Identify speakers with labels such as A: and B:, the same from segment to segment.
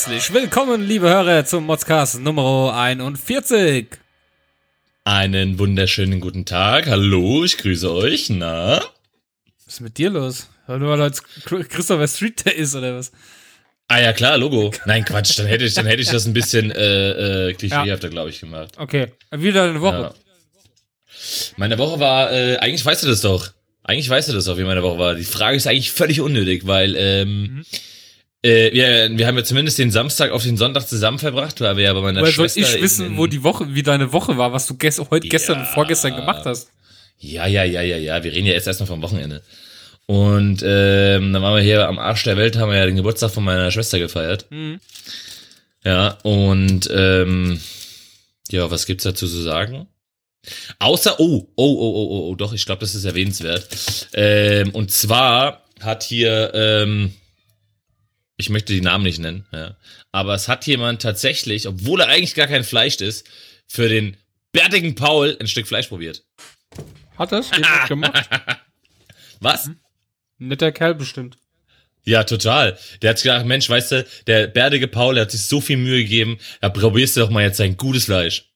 A: Herzlich willkommen, liebe Hörer, zum Modscast Nummer 41.
B: Einen wunderschönen guten Tag. Hallo, ich grüße euch. Na?
A: Was ist mit dir los? Weil du weil heute Christopher Street Day ist oder was?
B: Ah ja, klar, Logo. Nein, Quatsch, dann hätte ich, dann hätte ich das ein bisschen äh, äh, klischeehafter, ja. glaube ich, gemacht.
A: Okay, wieder eine Woche. Ja.
B: Meine Woche war, äh, eigentlich weißt du das doch. Eigentlich weißt du das doch, wie meine Woche war. Die Frage ist eigentlich völlig unnötig, weil ähm, mhm. Äh, wir, wir haben ja zumindest den Samstag auf den Sonntag zusammen verbracht, weil wir ja bei meiner Woher Schwester...
A: soll ich wissen, wo die Woche, wie deine Woche war, was du gest heute, ja, gestern und vorgestern gemacht hast?
B: Ja, ja, ja, ja, ja. Wir reden ja jetzt erstmal vom Wochenende. Und ähm, dann waren wir hier am Arsch der Welt, haben wir ja den Geburtstag von meiner Schwester gefeiert. Mhm. Ja, und ähm, ja, was gibt's dazu zu sagen? Außer, oh, oh, oh, oh, oh, oh doch, ich glaube, das ist erwähnenswert. Ähm, und zwar hat hier, ähm, ich möchte die Namen nicht nennen, ja, aber es hat jemand tatsächlich, obwohl er eigentlich gar kein Fleisch ist, für den bärtigen Paul ein Stück Fleisch probiert.
A: Hat das jemand gemacht?
B: Was?
A: Mhm. Netter Kerl bestimmt.
B: Ja, total. Der hat gedacht, Mensch, weißt du, der bärtige Paul, der hat sich so viel Mühe gegeben, da probierst du doch mal jetzt sein gutes Fleisch.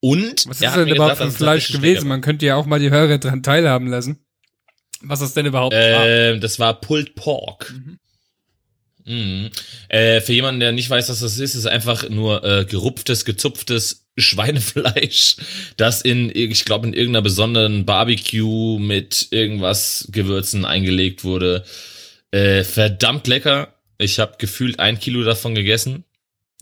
B: Und
A: was ist denn überhaupt für Fleisch gewesen? Man könnte ja auch mal die Hörer dran teilhaben lassen. Was das denn überhaupt
B: äh, war? Das war Pulled Pork. Mhm. Mhm. Äh, für jemanden, der nicht weiß, was das ist, ist einfach nur äh, gerupftes, gezupftes Schweinefleisch, das in, ich glaube, in irgendeiner besonderen Barbecue mit irgendwas Gewürzen eingelegt wurde. Äh, verdammt lecker. Ich habe gefühlt ein Kilo davon gegessen.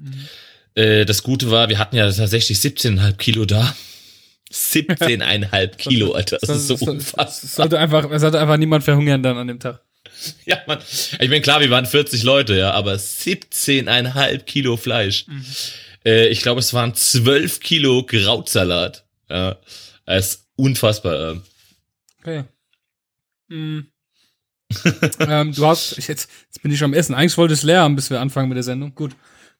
B: Mhm. Äh, das Gute war, wir hatten ja tatsächlich 17,5 Kilo da. 17,5 Kilo, Alter. Das, ist so unfassbar. Es
A: sollte einfach, es sollte einfach niemand verhungern dann an dem Tag.
B: Ja, man. Ich meine, klar, wir waren 40 Leute, ja, aber 17,5 Kilo Fleisch. Mhm. Äh, ich glaube, es waren 12 Kilo Krautsalat. Ja, es ist unfassbar.
A: Ähm. Okay. Mhm. ähm, du hast, jetzt, jetzt bin ich am Essen. Eigentlich wollte ich es leer haben, bis wir anfangen mit der Sendung. Gut,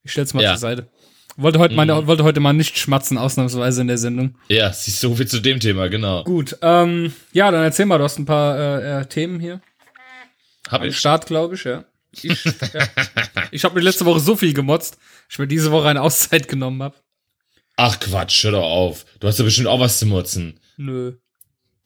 A: ich stell's mal ja. zur Seite. Wollte heute, meine, mhm. wollte heute mal nicht schmatzen, ausnahmsweise in der Sendung.
B: Ja, siehst so viel zu dem Thema, genau.
A: Gut, ähm, ja, dann erzähl mal, du hast ein paar äh, äh, Themen hier.
B: Hab ich.
A: Start, glaube ich, ja. Ich, ja. ich habe mir letzte Woche so viel gemotzt, ich mir diese Woche eine Auszeit genommen habe.
B: Ach Quatsch, hör doch auf. Du hast ja bestimmt auch was zu motzen.
A: Nö.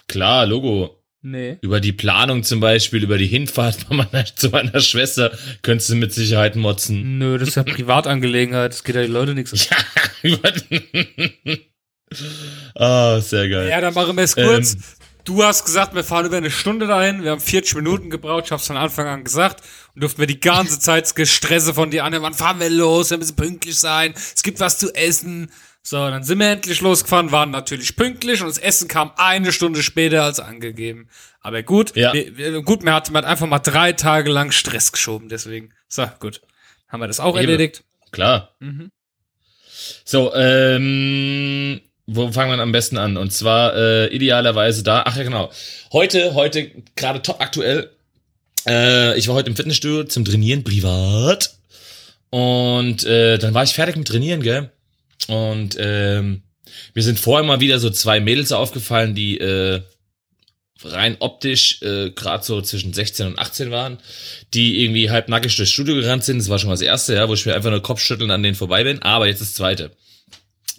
B: Klar, Logo.
A: Nee.
B: Über die Planung zum Beispiel, über die Hinfahrt meiner, zu meiner Schwester könntest du mit Sicherheit motzen.
A: Nö, das ist ja Privatangelegenheit. Das geht ja die Leute nichts an. Ja,
B: Ah, oh, sehr geil.
A: Ja, dann machen wir es kurz. Ähm, du hast gesagt, wir fahren über eine Stunde dahin. Wir haben 40 Minuten gebraucht. Ich hab's von Anfang an gesagt. Und durften wir die ganze Zeit Gestresse von dir an. Wann fahren wir los? Wir müssen pünktlich sein. Es gibt was zu essen. So, dann sind wir endlich losgefahren, waren natürlich pünktlich und das Essen kam eine Stunde später als angegeben. Aber gut, ja. wir, gut, mir hat man einfach mal drei Tage lang Stress geschoben, deswegen. So, gut. Haben wir das auch Eben. erledigt?
B: Klar. Mhm. So, ähm, wo fangen wir am besten an? Und zwar äh, idealerweise da. Ach ja, genau. Heute, heute gerade top aktuell. Äh, ich war heute im Fitnessstudio zum Trainieren privat. Und äh, dann war ich fertig mit Trainieren, gell? Und ähm, mir sind vorher mal wieder so zwei Mädels aufgefallen, die äh, rein optisch äh, gerade so zwischen 16 und 18 waren, die irgendwie halb nackig durchs Studio gerannt sind. Das war schon mal das erste, ja, wo ich mir einfach nur Kopfschütteln an denen vorbei bin. Aber jetzt das zweite.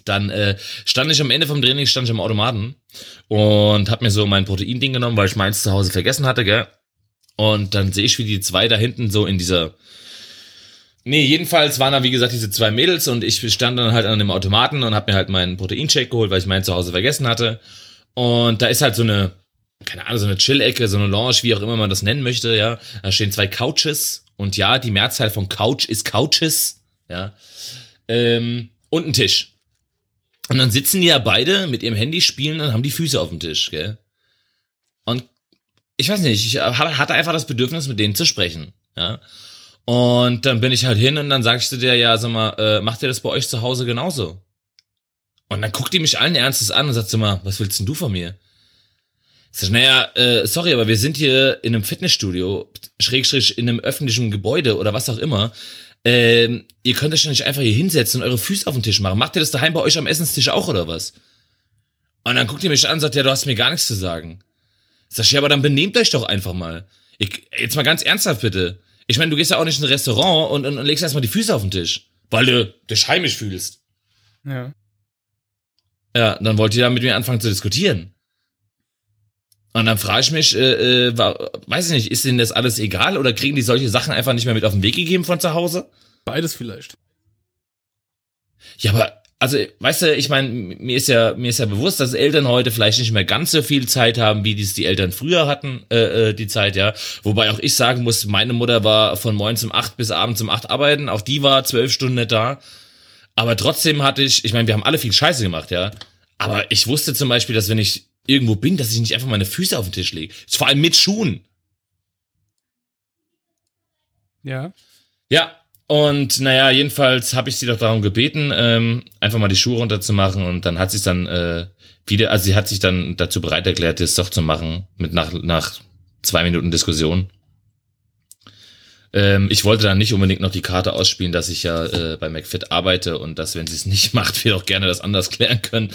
B: Dann äh, stand ich am Ende vom Training, stand ich am Automaten und hab mir so mein Protein-Ding genommen, weil ich meins zu Hause vergessen hatte, gell? Und dann sehe ich, wie die zwei da hinten so in dieser Nee, jedenfalls waren da, wie gesagt, diese zwei Mädels und ich stand dann halt an dem Automaten und hab mir halt meinen Proteinshake geholt, weil ich meinen zu Hause vergessen hatte. Und da ist halt so eine, keine Ahnung, so eine Chill-Ecke, so eine Lounge, wie auch immer man das nennen möchte, ja. Da stehen zwei Couches und ja, die Mehrzahl von Couch ist Couches, ja. Ähm, und ein Tisch. Und dann sitzen die ja beide mit ihrem Handy spielen und haben die Füße auf dem Tisch, gell. Und ich weiß nicht, ich hatte einfach das Bedürfnis, mit denen zu sprechen, ja. Und dann bin ich halt hin und dann sagst du dir, ja, sag mal, äh, macht ihr das bei euch zu Hause genauso? Und dann guckt die mich allen Ernstes an und sagt, sag mal, was willst denn du von mir? Sag, naja, äh, sorry, aber wir sind hier in einem Fitnessstudio, schrägstrich in einem öffentlichen Gebäude oder was auch immer. Ähm, ihr könnt euch ja nicht einfach hier hinsetzen und eure Füße auf den Tisch machen. Macht ihr das daheim bei euch am Essenstisch auch oder was? Und dann guckt ihr mich an und sagt, ja, du hast mir gar nichts zu sagen. Sag ich, ja, aber dann benehmt euch doch einfach mal. Ich, jetzt mal ganz ernsthaft bitte. Ich meine, du gehst ja auch nicht in ein Restaurant und, und, und legst erstmal die Füße auf den Tisch, weil du dich heimisch fühlst.
A: Ja.
B: Ja, dann wollt ihr da mit mir anfangen zu diskutieren. Und dann frage ich mich, äh, äh, weiß ich nicht, ist denen das alles egal oder kriegen die solche Sachen einfach nicht mehr mit auf den Weg gegeben von zu Hause?
A: Beides vielleicht.
B: Ja, aber also, weißt du, ich meine, mir ist ja mir ist ja bewusst, dass Eltern heute vielleicht nicht mehr ganz so viel Zeit haben, wie dies die Eltern früher hatten, äh, äh, die Zeit, ja. Wobei auch ich sagen muss, meine Mutter war von morgens um acht bis abends um acht arbeiten, auch die war zwölf Stunden nicht da. Aber trotzdem hatte ich, ich meine, wir haben alle viel Scheiße gemacht, ja. Aber ich wusste zum Beispiel, dass wenn ich irgendwo bin, dass ich nicht einfach meine Füße auf den Tisch lege. Vor allem mit Schuhen.
A: Ja.
B: Ja, und naja, jedenfalls habe ich sie doch darum gebeten, ähm, einfach mal die Schuhe runterzumachen und dann hat sie es dann äh, wieder, also sie hat sich dann dazu bereit erklärt, das doch zu machen, mit nach, nach zwei Minuten Diskussion. Ähm, ich wollte dann nicht unbedingt noch die Karte ausspielen, dass ich ja äh, bei McFit arbeite und dass, wenn sie es nicht macht, wir doch gerne das anders klären können.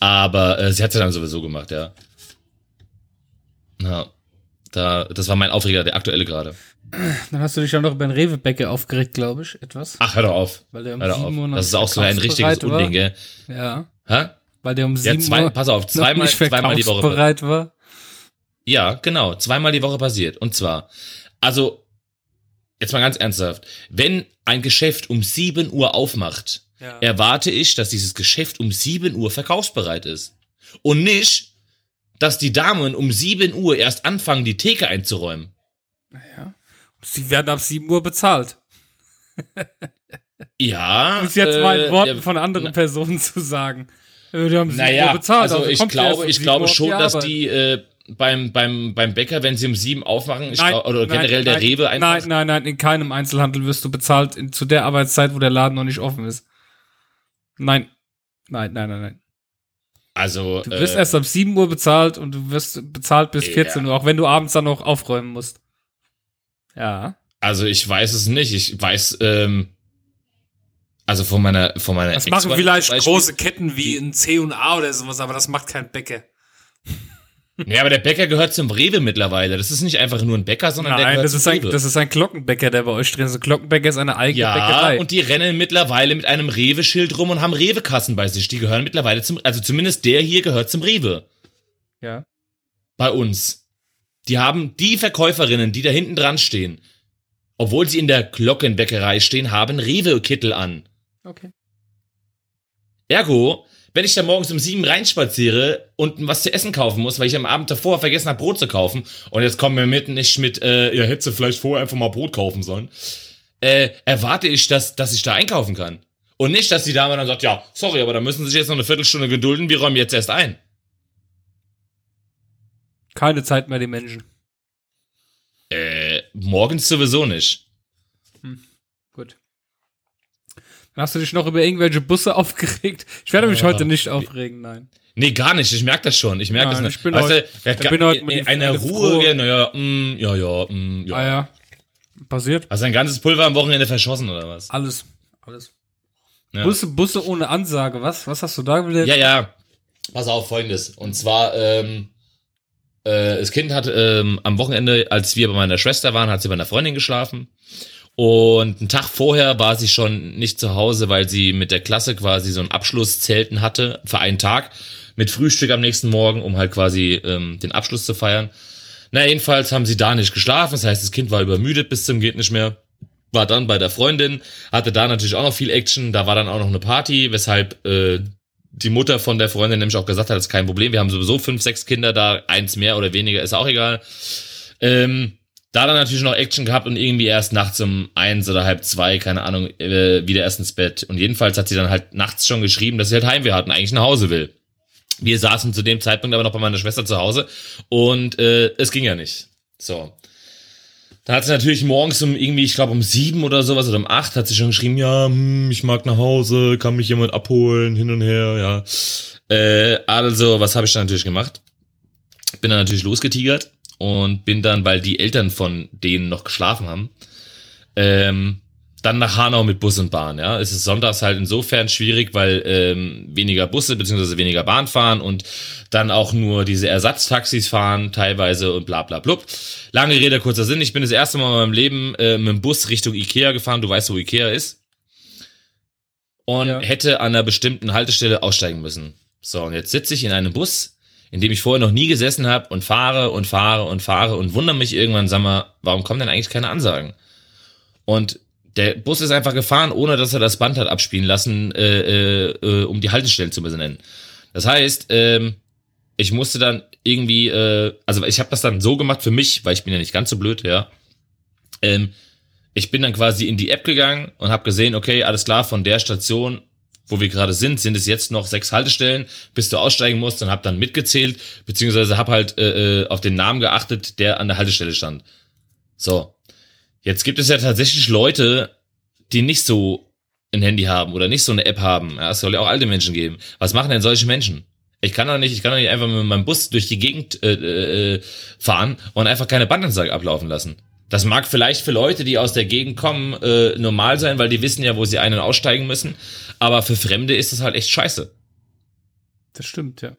B: Aber äh, sie hat es dann sowieso gemacht, ja. Ja, da, das war mein Aufreger, der aktuelle gerade.
A: Dann hast du dich auch noch über den Rewe-Bäcker aufgeregt, glaube ich, etwas.
B: Ach, hör doch auf.
A: Weil der um
B: Hör doch
A: 7 Uhr
B: auf. Das ist auch so ein richtiges
A: war.
B: Unding, gell?
A: Ja.
B: Hä?
A: Weil der um
B: Ja,
A: 7
B: zwei,
A: Uhr
B: pass auf, zweimal, zweimal die Woche.
A: verkaufsbereit war.
B: Ja, genau, zweimal die Woche passiert. Und zwar, also, jetzt mal ganz ernsthaft, wenn ein Geschäft um 7 Uhr aufmacht,
A: Ja.
B: erwarte ich, dass dieses Geschäft um 7 Uhr verkaufsbereit ist. Und nicht, dass die Damen um 7 Uhr erst anfangen, die Theke einzuräumen.
A: ja. Sie werden ab 7 Uhr bezahlt.
B: Ja.
A: Um es jetzt mal in
B: äh,
A: Worten
B: der-
A: von anderen Personen zu sagen. Äh, Die haben 7
B: Naja,
A: Uhr bezahlt.
B: also ich
A: kommt erst
B: glaube, ich
A: 7
B: glaube schon, dass die äh, beim, beim, beim Bäcker, wenn sie um sieben aufmachen,
A: Nein,
B: oder
A: nein,
B: generell der
A: nein,
B: Rewe einfach.
A: Nein, nein, nein, in keinem Einzelhandel wirst du bezahlt in, zu der Arbeitszeit, wo der Laden noch nicht offen ist. Nein. Nein, nein, nein, nein.
B: Also,
A: Du wirst
B: äh,
A: erst ab 7 Uhr bezahlt und du wirst bezahlt bis
B: Ja.
A: 14 Uhr, auch wenn du abends dann noch aufräumen musst. Ja.
B: also ich weiß es nicht. Ich weiß, ähm, also von meiner, von meiner
A: Das machen vielleicht große Ketten wie ein C&A oder sowas, aber das macht kein Bäcker.
B: Ja, aber der Bäcker gehört zum Rewe mittlerweile. Das ist nicht einfach nur ein Bäcker, sondern der
A: Nein,
B: gehört
A: das ist, ein,
B: Rewe.
A: das ist ein Glockenbäcker, der bei euch drin ist. Ein Glockenbäcker ist eine eigene
B: ja,
A: Bäckerei.
B: und die rennen mittlerweile mit einem Rewe-Schild rum und haben Rewe-Kassen bei sich. Die gehören mittlerweile zum, also zumindest der hier gehört zum Rewe.
A: ja.
B: Bei uns. Die haben die Verkäuferinnen, die da hinten dran stehen, obwohl sie in der Glockenbäckerei stehen, haben Rewe-Kittel an.
A: Okay.
B: Ergo, wenn ich da morgens um sieben reinspaziere und was zu essen kaufen muss, weil ich am Abend davor vergessen habe, Brot zu kaufen, und jetzt kommen wir mitten nicht mit, äh, ihr hättet vielleicht vorher einfach mal Brot kaufen sollen, äh, erwarte ich, dass, dass ich da einkaufen kann. Und nicht, dass die Dame dann sagt, ja, sorry, aber da müssen Sie sich jetzt noch eine Viertelstunde gedulden, wir räumen jetzt erst ein.
A: Keine Zeit mehr, die Menschen.
B: Äh, morgens sowieso nicht.
A: Gut. Dann hast du dich noch über irgendwelche Busse aufgeregt. Ich werde mich
B: Ja.
A: heute nicht aufregen, nein.
B: Nee, gar nicht. Ich merke das schon. Ich merke das nicht.
A: ich bin
B: weißt
A: heute-
B: du,
A: ich bin heute mit
B: in einer
A: eine
B: Ruhe, ja, naja, mm, ja, ja, mm, ja.
A: Ah ja. Passiert.
B: Hast dein ganzes Pulver am Wochenende verschossen oder was?
A: Alles. Alles.
B: Ja.
A: Busse, Busse ohne Ansage, was? Was hast du da wieder?
B: Ja, ja. Pass auf, folgendes. Und zwar, ähm, äh, das Kind hat ähm, am Wochenende, als wir bei meiner Schwester waren, hat sie bei einer Freundin geschlafen. Und einen Tag vorher war sie schon nicht zu Hause, weil sie mit der Klasse quasi so ein Abschlusszelten hatte für einen Tag mit Frühstück am nächsten Morgen, um halt quasi ähm, den Abschluss zu feiern. Na, jedenfalls haben sie da nicht geschlafen. Das heißt, das Kind war übermüdet bis zum geht nicht mehr. War dann bei der Freundin, hatte da natürlich auch noch viel Action. Da war dann auch noch eine Party, weshalb äh, die Mutter von der Freundin nämlich auch gesagt hat, das ist kein Problem. Wir haben sowieso fünf, sechs Kinder da, eins mehr oder weniger, ist auch egal. Ähm, da dann natürlich noch Action gehabt und irgendwie erst nachts um eins oder halb zwei, keine Ahnung, äh, wieder erst ins Bett. Und jedenfalls hat sie dann halt nachts schon geschrieben, dass sie halt Heimweh hat und eigentlich nach Hause will. Wir saßen zu dem Zeitpunkt aber noch bei meiner Schwester zu Hause und äh, es ging ja nicht. So. Da hat sie natürlich morgens um irgendwie, ich glaube um sieben oder sowas oder um acht hat sie schon geschrieben, ja, hm, ich mag nach Hause, kann mich jemand abholen, hin und her, ja. Äh, also, was habe ich dann natürlich gemacht? Bin dann natürlich losgetigert und bin dann, weil die Eltern von denen noch geschlafen haben, ähm, dann nach Hanau mit Bus und Bahn. Ja, es ist sonntags halt insofern schwierig, weil ähm, weniger Busse beziehungsweise weniger Bahn fahren und dann auch nur diese Ersatztaxis fahren teilweise und bla bla blub. Lange Rede kurzer Sinn. Ich bin das erste Mal in meinem Leben äh, mit dem Bus Richtung Ikea gefahren. Du weißt, wo Ikea ist. Und ja. hätte an einer bestimmten Haltestelle aussteigen müssen. So und jetzt sitze ich in einem Bus, in dem ich vorher noch nie gesessen habe und fahre und fahre und fahre und wundere mich irgendwann, sag mal, warum kommen denn eigentlich keine Ansagen? Und der Bus ist einfach gefahren, ohne dass er das Band hat abspielen lassen, äh, äh, um die Haltestellen zu benennen. Das heißt, ähm, ich musste dann irgendwie, äh, also ich habe das dann so gemacht für mich, weil ich bin ja nicht ganz so blöd, ja. Ähm, ich bin dann quasi in die App gegangen und habe gesehen, okay, alles klar, von der Station, wo wir gerade sind, sind es jetzt noch sechs Haltestellen, bis du aussteigen musst und habe dann mitgezählt, beziehungsweise habe halt äh, äh, auf den Namen geachtet, der an der Haltestelle stand. So, Jetzt gibt es ja tatsächlich Leute, die nicht so ein Handy haben oder nicht so eine App haben. Ja, es soll ja auch alte Menschen geben. Was machen denn solche Menschen? Ich kann doch nicht, ich kann doch nicht einfach mit meinem Bus durch die Gegend äh, äh, fahren und einfach keine Bandansage ablaufen lassen. Das mag vielleicht für Leute, die aus der Gegend kommen, äh, normal sein, weil die wissen ja, wo sie ein- und aussteigen müssen. Aber für Fremde ist das halt echt scheiße.
A: Das stimmt, ja.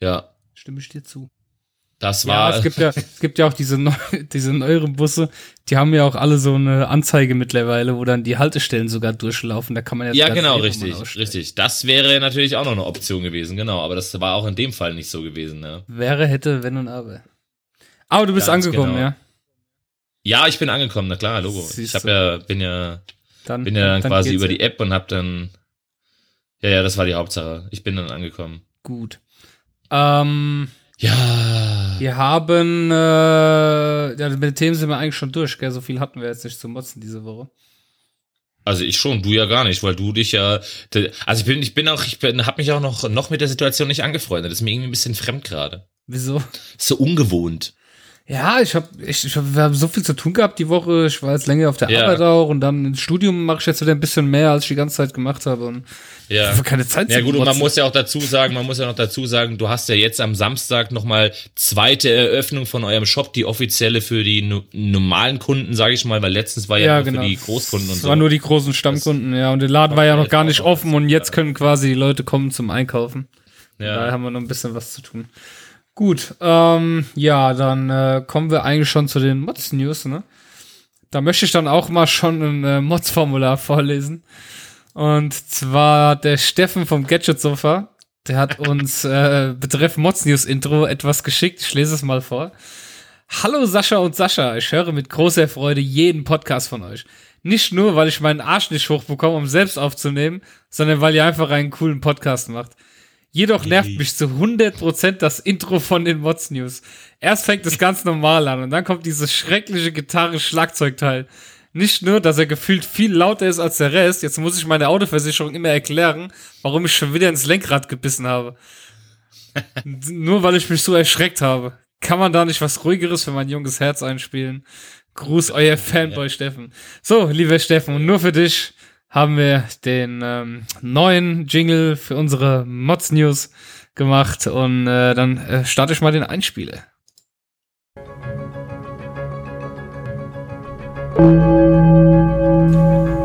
B: Ja.
A: Stimme ich dir zu.
B: Das war.
A: Ja, es gibt ja, es gibt ja auch diese, neu, diese neueren Busse, die haben ja auch alle so eine Anzeige mittlerweile, wo dann die Haltestellen sogar durchlaufen. Da kann man
B: jetzt Ja, genau, richtig, richtig. Das wäre natürlich auch noch eine Option gewesen, genau. Aber das war auch in dem Fall nicht so gewesen, ne?
A: Wäre, hätte, wenn und aber. Aber du bist Ganz angekommen, genau. ja?
B: Ja, ich bin angekommen, na klar, Logo. Siehst ich hab ja, bin ja, dann, bin ja dann, dann quasi über die App und hab dann, ja, ja, das war die Hauptsache. Ich bin dann angekommen.
A: Gut. Ähm,
B: ja.
A: Wir haben, äh, ja, mit den Themen sind wir eigentlich schon durch, gell? So viel hatten wir jetzt nicht zu motzen diese Woche.
B: Also ich schon, du ja gar nicht, weil du dich ja, also ich bin, ich bin auch, ich bin, hab mich auch noch, noch mit der Situation nicht angefreundet. Das ist mir irgendwie ein bisschen fremd gerade.
A: Wieso?
B: so ungewohnt.
A: Ja, ich habe ich, ich hab, wir haben so viel zu tun gehabt die Woche. Ich war jetzt länger auf der ja. Arbeit auch und dann im Studium mache ich jetzt wieder ein bisschen mehr, als ich die ganze Zeit gemacht habe. Und
B: ja.
A: Ich habe keine Zeit
B: Ja gut, und man muss ja auch dazu sagen, man muss ja noch dazu sagen, du hast ja jetzt am Samstag nochmal zweite Eröffnung von eurem Shop, die offizielle für die no normalen Kunden, sage ich mal, weil letztens war ja, ja genau. für die Großkunden und
A: das
B: so.
A: war nur die großen Stammkunden, das ja. Und der Laden war ja noch gar nicht offen und jetzt können quasi die Leute kommen zum Einkaufen. Ja. Da haben wir noch ein bisschen was zu tun. Gut, ähm, ja, dann äh, kommen wir eigentlich schon zu den Mods-News, ne? Da möchte ich dann auch mal schon ein äh, Mods-Formular vorlesen. Und zwar der Steffen vom Gadget Sofa, der hat uns äh, betreff Mods News Intro etwas geschickt. Ich lese es mal vor. Hallo Sascha und Sascha, ich höre mit großer Freude jeden Podcast von euch. Nicht nur, weil ich meinen Arsch nicht hochbekomme, um selbst aufzunehmen, sondern weil ihr einfach einen coolen Podcast macht. Jedoch nervt mich zu 100% das Intro von den Mods News. Erst fängt es ganz normal an und dann kommt dieses schreckliche Gitarre-Schlagzeugteil. Nicht nur, dass er gefühlt viel lauter ist als der Rest, jetzt muss ich meine Autoversicherung immer erklären, warum ich schon wieder ins Lenkrad gebissen habe. nur weil ich mich so erschreckt habe. Kann man da nicht was ruhigeres für mein junges Herz einspielen? Gruß, euer Fanboy. Steffen. So, lieber Steffen, nur für dich haben wir den ähm, neuen Jingle für unsere Mods News gemacht und äh, dann äh, starte ich mal den Einspieler.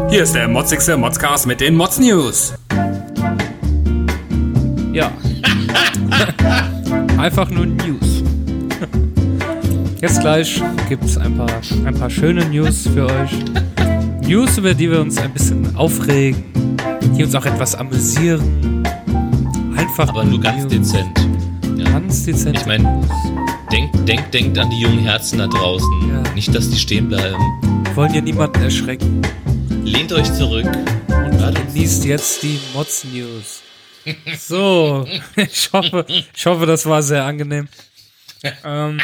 C: Hier ist der motzigste Modscast mit den Mods News.
A: Ja. Einfach nur News. Jetzt gleich gibt es ein paar, ein paar schöne News für euch. News, über die wir uns ein bisschen aufregen, die uns auch etwas amüsieren. Einfach.
B: Aber nur ganz dezent.
A: Ja. Ganz dezent.
B: Ich meine, denkt, denkt, denkt an die jungen Herzen da draußen. Ja. Nicht, dass die stehen bleiben.
A: Wir wollen ja niemanden erschrecken.
B: Lehnt euch zurück
A: und genießt jetzt die Mods News. So, ich hoffe, ich hoffe, das war sehr angenehm. Ähm,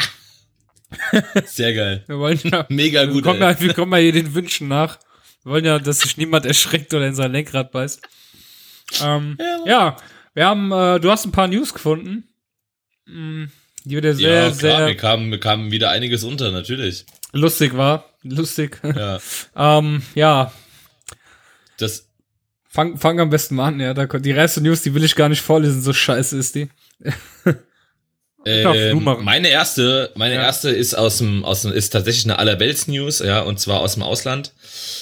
B: sehr geil.
A: Wir wollen ja,
B: Mega gut.
A: Wir kommen, ja, wir kommen ja hier den Wünschen nach. Wir wollen ja, dass sich niemand erschreckt oder in sein Lenkrad beißt. Ähm, ja, ja, wir haben, äh, du hast ein paar News gefunden.
B: Mm, die wieder sehr, ja, klar, sehr. Mir kam, mir kam wieder einiges unter, natürlich.
A: Lustig war. Lustig.
B: Ja.
A: ähm, ja.
B: Das.
A: Fang, fang am besten mal an, ja. Da, die erste News, die will ich gar nicht vorlesen, so scheiße ist die.
B: Ähm, meine erste, meine
A: Ja.
B: erste ist aus dem, aus dem, ist tatsächlich eine Allerwelts-News, ja, und zwar aus dem Ausland.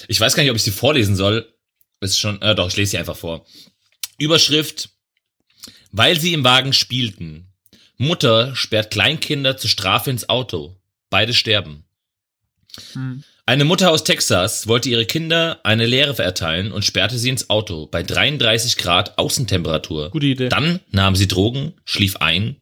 B: Ich weiß gar nicht, ob ich sie vorlesen soll. Ist schon, äh, doch, ich lese sie einfach vor. Überschrift, weil sie im Wagen spielten. Mutter sperrt Kleinkinder zur Strafe ins Auto. Beide sterben.
A: Hm.
B: Eine Mutter aus Texas wollte ihre Kinder eine Lehre verteilen und sperrte sie ins Auto bei 33 Grad Außentemperatur.
A: Gute Idee.
B: Dann nahm sie Drogen, schlief ein.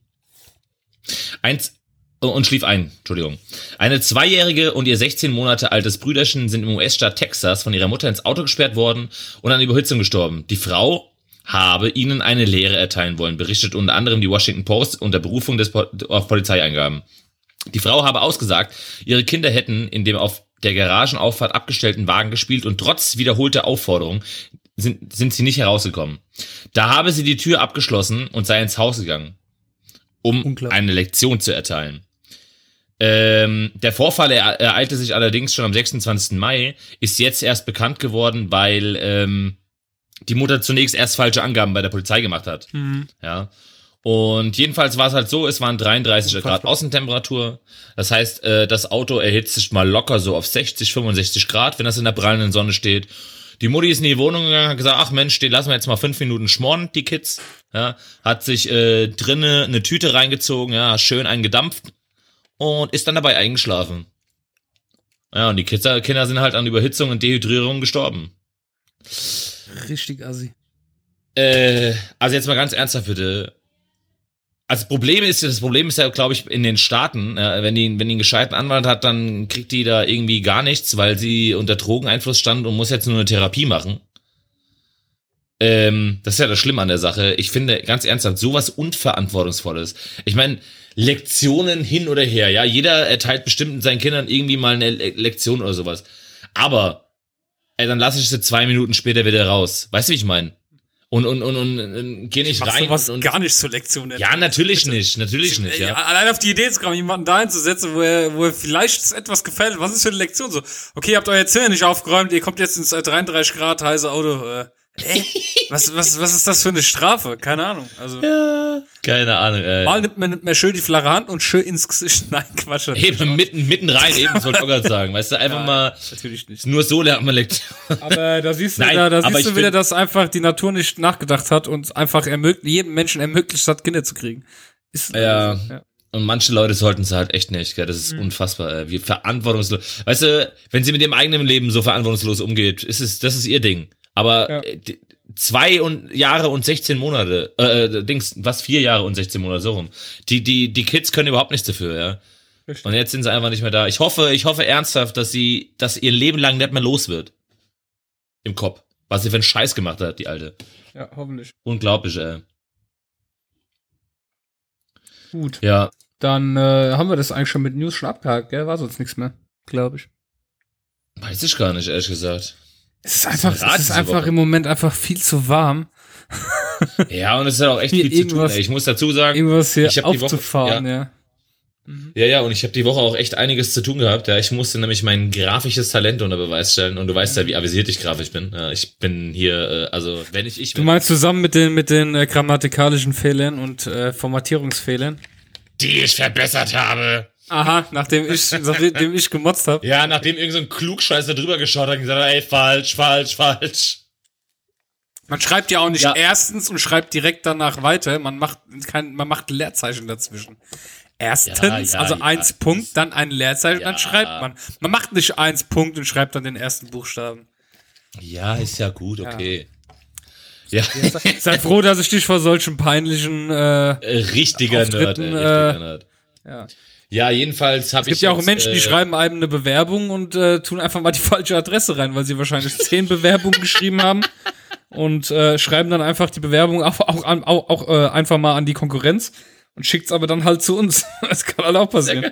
B: Eins, oh, und schlief ein, Entschuldigung. Eine Zweijährige und ihr 16 Monate altes Brüderchen sind im US-Staat Texas von ihrer Mutter ins Auto gesperrt worden und an Überhitzung gestorben. Die Frau habe ihnen eine Lehre erteilen wollen, berichtet unter anderem die Washington Post unter Berufung des po auf Polizeieingaben. Die Frau habe ausgesagt, ihre Kinder hätten in dem auf der Garagenauffahrt abgestellten Wagen gespielt und trotz wiederholter Aufforderung sind, sind sie nicht herausgekommen. Da habe sie die Tür abgeschlossen und sei ins Haus gegangen, um eine Lektion zu erteilen. Ähm, der Vorfall er, ereilte sich allerdings schon am 26. Mai, ist jetzt erst bekannt geworden, weil ähm, die Mutter zunächst erst falsche Angaben bei der Polizei gemacht hat.
A: Mhm.
B: Ja. Und jedenfalls war es halt so, es waren 33 Grad
A: Unfassbar.
B: Außentemperatur. Das heißt, äh, das Auto erhitzt sich mal locker so auf 60, 65 Grad, wenn das in der prallenden Sonne steht. Die Mutti ist in die Wohnung gegangen, hat gesagt, ach Mensch, die lassen wir jetzt mal fünf Minuten schmoren, die Kids. Ja, hat sich äh, drinne eine Tüte reingezogen, ja, schön eingedampft und ist dann dabei eingeschlafen. Ja, und die Kids, Kinder sind halt an Überhitzung und Dehydrierung gestorben.
A: Richtig assi.
B: Äh, also jetzt mal ganz ernsthaft bitte. Also Problem ist, das Problem ist ja, glaube ich, in den Staaten, äh, wenn die, wenn die einen gescheiten Anwalt hat, dann kriegt die da irgendwie gar nichts, weil sie unter Drogeneinfluss stand und muss jetzt nur eine Therapie machen. Ähm, das ist ja das Schlimme an der Sache. Ich finde, ganz ernsthaft, sowas Unverantwortungsvolles. Ich meine, Lektionen hin oder her, ja, jeder erteilt bestimmt seinen Kindern irgendwie mal eine Le Lektion oder sowas. Aber, ey, dann lasse ich sie zwei Minuten später wieder raus. Weißt du, wie ich meine? Und, und, und, und, und geh nicht rein.
A: sowas
B: und,
A: gar nicht zur Lektion.
B: ja, natürlich nicht, natürlich nicht,
A: Ey,
B: ja.
A: Allein auf die Idee zu kommen, jemanden da hinzusetzen, wo er, wo er vielleicht etwas gefällt. Was ist für eine Lektion so? Okay, ihr habt euer Zimmer nicht aufgeräumt, ihr kommt jetzt ins äh, 33 Grad heiße Auto. Äh, äh, was, was, was ist das für eine Strafe? Keine Ahnung. Also,
B: Keine Ahnung, ey.
A: mal nimmt man, nimmt man schön die flache Hand und schön ins Gesicht. Nein, Quatsch.
B: Eben mitten, mitten rein, eben, das wollte ich auch gerade sagen. Weißt du, einfach mal,
A: Natürlich nicht.
B: nur so lernt man Lektion.
A: Aber da siehst du,
B: Nein,
A: da, da siehst du wieder, dass einfach die Natur nicht nachgedacht hat und einfach jedem Menschen ermöglicht hat, Kinder zu kriegen. Ist
B: Ja.
A: ja.
B: Und manche Leute sollten es halt echt nicht, gell? Das ist unfassbar, ey. wie verantwortungslos. Weißt du, wenn sie mit ihrem eigenen Leben so verantwortungslos umgeht, ist es, das ist ihr Ding. Aber
A: Ja.
B: äh, zwei und Jahre und 16 Monate, äh, äh, Dings, was, vier Jahre und 16 Monate, so rum. Die, die, die Kids können überhaupt nichts dafür, ja.
A: Richtig.
B: Und jetzt sind sie einfach nicht mehr da. Ich hoffe, ich hoffe ernsthaft, dass sie, dass ihr Leben lang nicht mehr los wird. Im Kopf. Was sie für einen Scheiß gemacht hat, die Alte.
A: ja, hoffentlich.
B: Unglaublich, ey.
A: Gut.
B: Ja.
A: Dann äh, haben wir das eigentlich schon mit News schon abgehakt, gell? War sonst nichts mehr, glaube ich.
B: Weiß ich gar nicht, ehrlich gesagt.
A: Es ist einfach, es ist einfach im Moment einfach viel zu warm,
B: Ja, und es ist ja auch echt viel zu tun. Ey. Ich muss dazu sagen,
A: irgendwas hier
B: Ich hab die Woche-
A: aufzufahren, ja.
B: ja, ja, und ich habe die Woche auch echt einiges zu tun gehabt. Ja, ich musste nämlich mein grafisches Talent unter Beweis stellen. Und du weißt ja, wie avisiert ich grafisch bin. Ja, ich bin hier, äh, also wenn ich ich
A: Du meinst zusammen mit den, mit den äh, grammatikalischen Fehlern und äh, Formatierungsfehlern?
B: die ich verbessert habe.
A: Aha, nachdem ich, nachdem ich gemotzt habe.
B: Ja, nachdem irgend so ein Klugscheißer drüber geschaut hat und gesagt hat, ey, falsch, falsch, falsch.
A: Man schreibt ja auch nicht
B: Ja.
A: erstens und schreibt direkt danach weiter. Man macht kein, man macht Leerzeichen dazwischen. Erstens,
B: Ja, ja,
A: also eins Punkt, dann ein Leerzeichen, dann schreibt man. Man macht nicht eins Punkt und schreibt dann den ersten Buchstaben.
B: Ja, ist ja gut, okay. Ja,
A: Seid froh, dass ich dich vor solchen peinlichen, äh,
B: äh, richtiger Nerd, ey, richtiger
A: äh,
B: Nerd.
A: ja.
B: Ja, jedenfalls habe ich.
A: Es gibt ja auch Menschen, die
B: äh,
A: schreiben einem eine Bewerbung und äh, tun einfach mal die falsche Adresse rein, weil sie wahrscheinlich zehn Bewerbungen geschrieben haben und äh, schreiben dann einfach die Bewerbung auch, auch, an- auch, auch äh, einfach mal an die Konkurrenz und schickt's aber dann halt zu uns. Das kann halt auch passieren.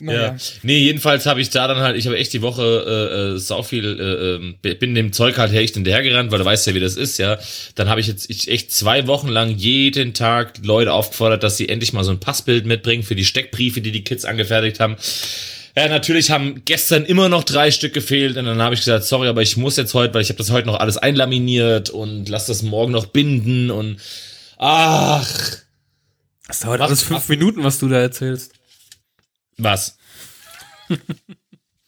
B: Ja. Nee, jedenfalls habe ich da dann halt, ich habe echt die Woche äh, äh, sau viel, äh, ähm, bin dem Zeug halt echt hinterhergerannt, weil du weißt ja, wie das ist, ja. Dann habe ich jetzt ich echt zwei Wochen lang jeden Tag Leute aufgefordert, dass sie endlich mal so ein Passbild mitbringen für die Steckbriefe, die die Kids angefertigt haben. Ja, natürlich haben gestern immer noch drei Stück gefehlt und dann habe ich gesagt, sorry, aber ich muss jetzt heute, weil ich habe das heute noch alles einlaminiert und lass das morgen noch binden und ach,
A: Das dauert alles fünf Minuten, was du da erzählst.
B: Was?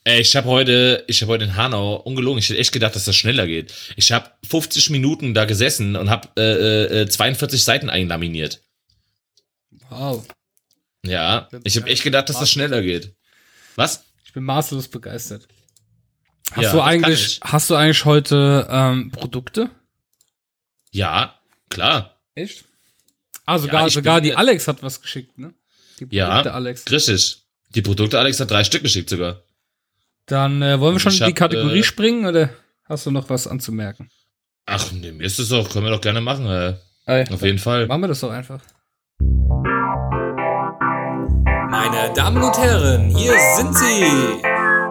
B: Ey, ich habe heute, ich habe heute in Hanau ungelogen. Ich hätte echt gedacht, dass das schneller geht. Ich habe 50 Minuten da gesessen und habe äh, äh, 42 Seiten einlaminiert.
A: Wow.
B: Ja, ich habe echt gedacht, dass das schneller geht. Was?
A: Ich bin maßlos begeistert. Hast
B: Ja,
A: du eigentlich,
B: ich.
A: hast du eigentlich heute ähm, Produkte?
B: Ja, klar.
A: Echt? Ah, sogar,
B: ich
A: sogar
B: bin-
A: die Alex hat was geschickt, ne? Die
B: Ja,
A: Produkte Alex.
B: richtig. Die Produkte Alex hat drei Stück geschickt sogar.
A: Dann äh, wollen wir schon
B: Ich
A: in die
B: hab,
A: Kategorie
B: äh,
A: springen oder hast du noch was anzumerken?
B: Ach, nee, mir ist das doch, können wir doch gerne machen, äh,
A: Ey,
B: auf jeden Fall.
A: machen wir das doch einfach.
C: Meine Damen und Herren, hier sind sie.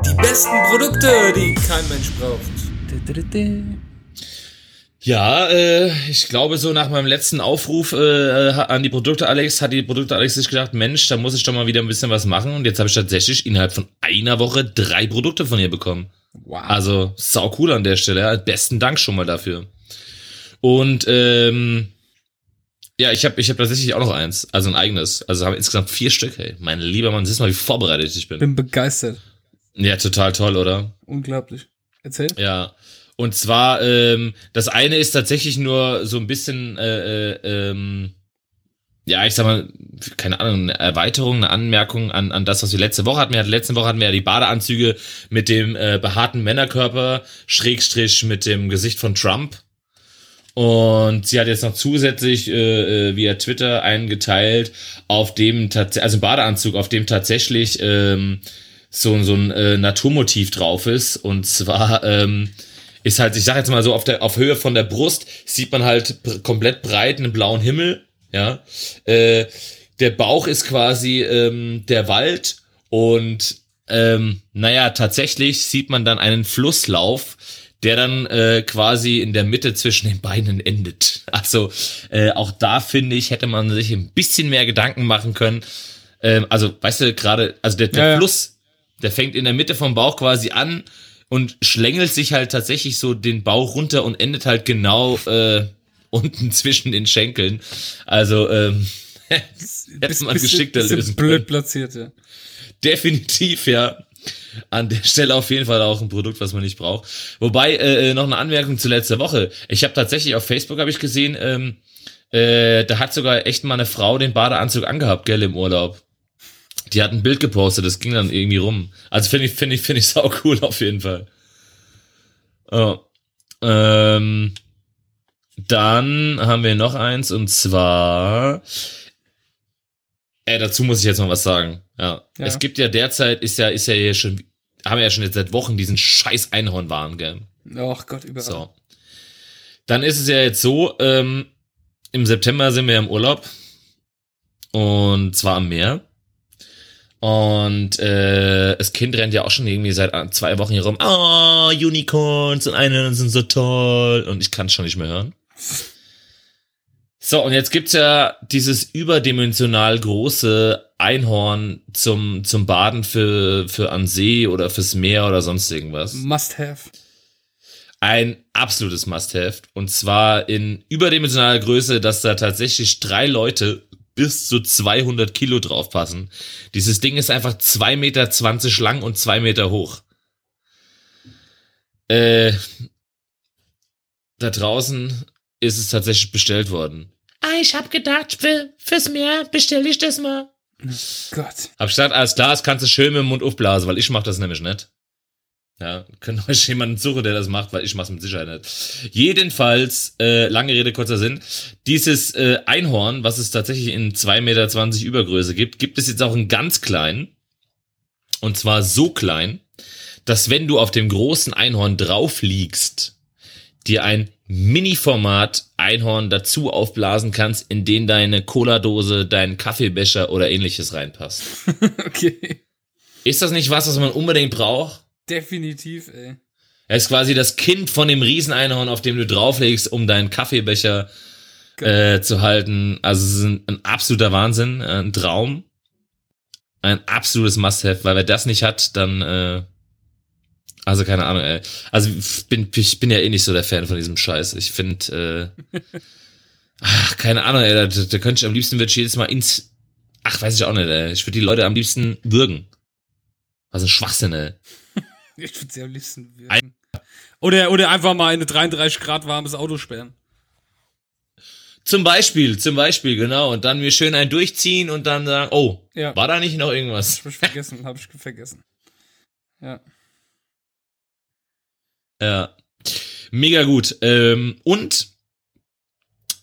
C: Die besten Produkte, die kein Mensch braucht.
B: Ja, äh, ich glaube, so nach meinem letzten Aufruf äh, an die Produkte Alex hat die Produkte Alex sich gedacht, Mensch, da muss ich doch mal wieder ein bisschen was machen. Und jetzt habe ich tatsächlich innerhalb von einer Woche drei Produkte von ihr bekommen.
A: Wow.
B: Also sau cool an der Stelle. Ja. Besten Dank schon mal dafür. Und ähm, ja, ich habe ich hab tatsächlich auch noch eins, also ein eigenes. Also haben insgesamt vier Stück. Hey, mein lieber Mann, siehst mal, wie vorbereitet ich bin.
A: bin begeistert.
B: Ja, total toll, oder?
A: Unglaublich. Erzähl.
B: Ja. Und zwar, ähm, das eine ist tatsächlich nur so ein bisschen, äh, äh, ähm, ja, ich sag mal, keine Ahnung, eine Erweiterung, eine Anmerkung an, an das, was wir letzte Woche hatten. Wir hatten letzte Woche hatten wir ja die Badeanzüge mit dem äh, behaarten Männerkörper, Schrägstrich mit dem Gesicht von Trump. Und sie hat jetzt noch zusätzlich äh, äh, via Twitter einen geteilt, auf dem tatsächlich, also Badeanzug, auf dem tatsächlich ähm, so, so ein äh, Naturmotiv drauf ist. Und zwar ähm, ist halt, ich sag jetzt mal so, auf der auf Höhe von der Brust sieht man halt komplett breit einen blauen Himmel. Ja. Äh, der Bauch ist quasi ähm, der Wald und ähm, naja, tatsächlich sieht man dann einen Flusslauf, der dann äh, quasi in der Mitte zwischen den Beinen endet. Also äh, auch da finde ich, hätte man sich ein bisschen mehr Gedanken machen können. Ähm, also, weißt du, gerade, also der, der
A: ja.
B: Fluss, der fängt in der Mitte vom Bauch quasi an und schlängelt sich halt tatsächlich so den Bauch runter und endet halt genau äh, unten zwischen den Schenkeln. Also, ähm, hätte man geschickter
A: bisschen
B: lösen
A: blöd
B: können.
A: platziert, ja.
B: Definitiv, ja. An der Stelle auf jeden Fall auch ein Produkt, was man nicht braucht. Wobei, äh, noch eine Anmerkung zu letzter Woche. Ich habe tatsächlich auf Facebook, habe ich gesehen, ähm, äh, da hat sogar echt mal eine Frau den Badeanzug angehabt, gell, im Urlaub. Die hat ein Bild gepostet, das ging dann irgendwie rum. Also finde ich, finde ich, finde ich sau cool auf jeden Fall. Oh. Ähm, dann haben wir noch eins und zwar, äh, dazu muss ich jetzt mal was sagen. Ja.
A: Ja.
B: Es gibt ja derzeit, ist ja, ist ja hier schon, haben wir ja schon jetzt seit Wochen diesen scheiß Einhornwahn, gell?
A: Ach Gott, überall.
B: So. Dann ist es ja jetzt so, ähm, im September sind wir im Urlaub. Und zwar am Meer. Und äh, das Kind rennt ja auch schon irgendwie seit zwei Wochen hier rum. Oh, Unicorns und Einhörner sind so toll. Und ich kann es schon nicht mehr hören. So, und jetzt gibt's ja dieses überdimensional große Einhorn zum, zum Baden für, für an See oder fürs Meer oder sonst irgendwas
A: Must have.
B: ein absolutes Must-Have. Und zwar in überdimensionaler Größe, dass da tatsächlich drei Leute bis zu 200 Kilo draufpassen. Dieses Ding ist einfach 2,20 Meter lang und 2 Meter hoch. Äh, da draußen ist es tatsächlich bestellt worden. Ah, ich hab gedacht, für, fürs Meer bestelle ich das mal.
A: Gott.
B: Hab gesagt, alles klar, das kannst du schön mit dem Mund aufblasen, weil ich mach das nämlich nicht. Ja, könnt euch jemanden suchen, der das macht, weil ich mach's mit Sicherheit nicht. Jedenfalls, äh, lange Rede, kurzer Sinn, dieses äh, Einhorn, was es tatsächlich in 2,20 Meter Übergröße gibt, gibt es jetzt auch in ganz klein. Und zwar so klein, dass wenn du auf dem großen Einhorn drauf liegst, dir ein Mini-Format Einhorn dazu aufblasen kannst, in den deine Cola-Dose, dein Kaffeebecher oder ähnliches reinpasst.
A: Okay.
B: Ist das nicht was, was man unbedingt braucht?
A: Definitiv, ey.
B: Er ist quasi das Kind von dem Rieseneinhorn, auf dem du drauflegst, um deinen Kaffeebecher äh, zu halten. Also es ist ein, ein absoluter Wahnsinn, äh, ein Traum. Ein absolutes Must-Have, weil wer das nicht hat, dann äh, also keine Ahnung, ey. Also ich bin, ich bin ja eh nicht so der Fan von diesem Scheiß. Ich finde, äh, Ach, keine Ahnung, ey, da, da könnte ich am liebsten würde ich jedes Mal ins. Ach, weiß ich auch nicht, ey. Ich würde die Leute am liebsten würgen. Was ein Schwachsinn, ey.
A: Ich würde sie am liebsten würgen. Oder, oder einfach mal in eine 33 Grad warmes Auto sperren.
B: Zum Beispiel, zum Beispiel, genau. Und dann mir schön ein durchziehen und dann sagen, oh,
A: Ja.
B: war da nicht noch irgendwas?
A: Hab ich vergessen, hab ich vergessen. Ja.
B: Ja. Mega gut. Ähm, und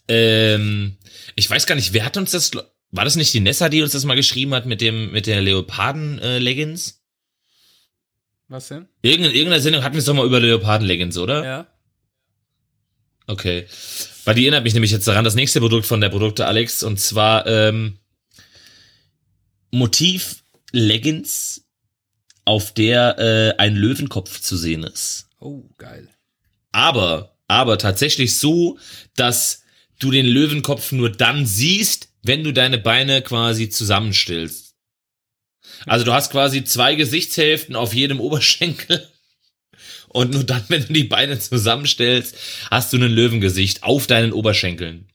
B: ähm, ich weiß gar nicht, wer hat uns das. War das nicht die Nessa, die uns das mal geschrieben hat mit dem, mit der Leoparden-Leggings?
A: Was denn?
B: Irgende, in irgendeiner Sendung hatten wir es doch mal über Leoparden-Leggings, oder?
A: Ja.
B: Okay. Weil die erinnert mich nämlich jetzt daran, das nächste Produkt von der Produkte Alex, und zwar ähm, Motiv Leggings, auf der äh, ein Löwenkopf zu sehen ist.
A: Oh, geil.
B: Aber, aber tatsächlich so, dass du den Löwenkopf nur dann siehst, wenn du deine Beine quasi zusammenstellst. Also du hast quasi zwei Gesichtshälften auf jedem Oberschenkel. Und nur dann, wenn du die Beine zusammenstellst, hast du ein Löwengesicht auf deinen Oberschenkeln.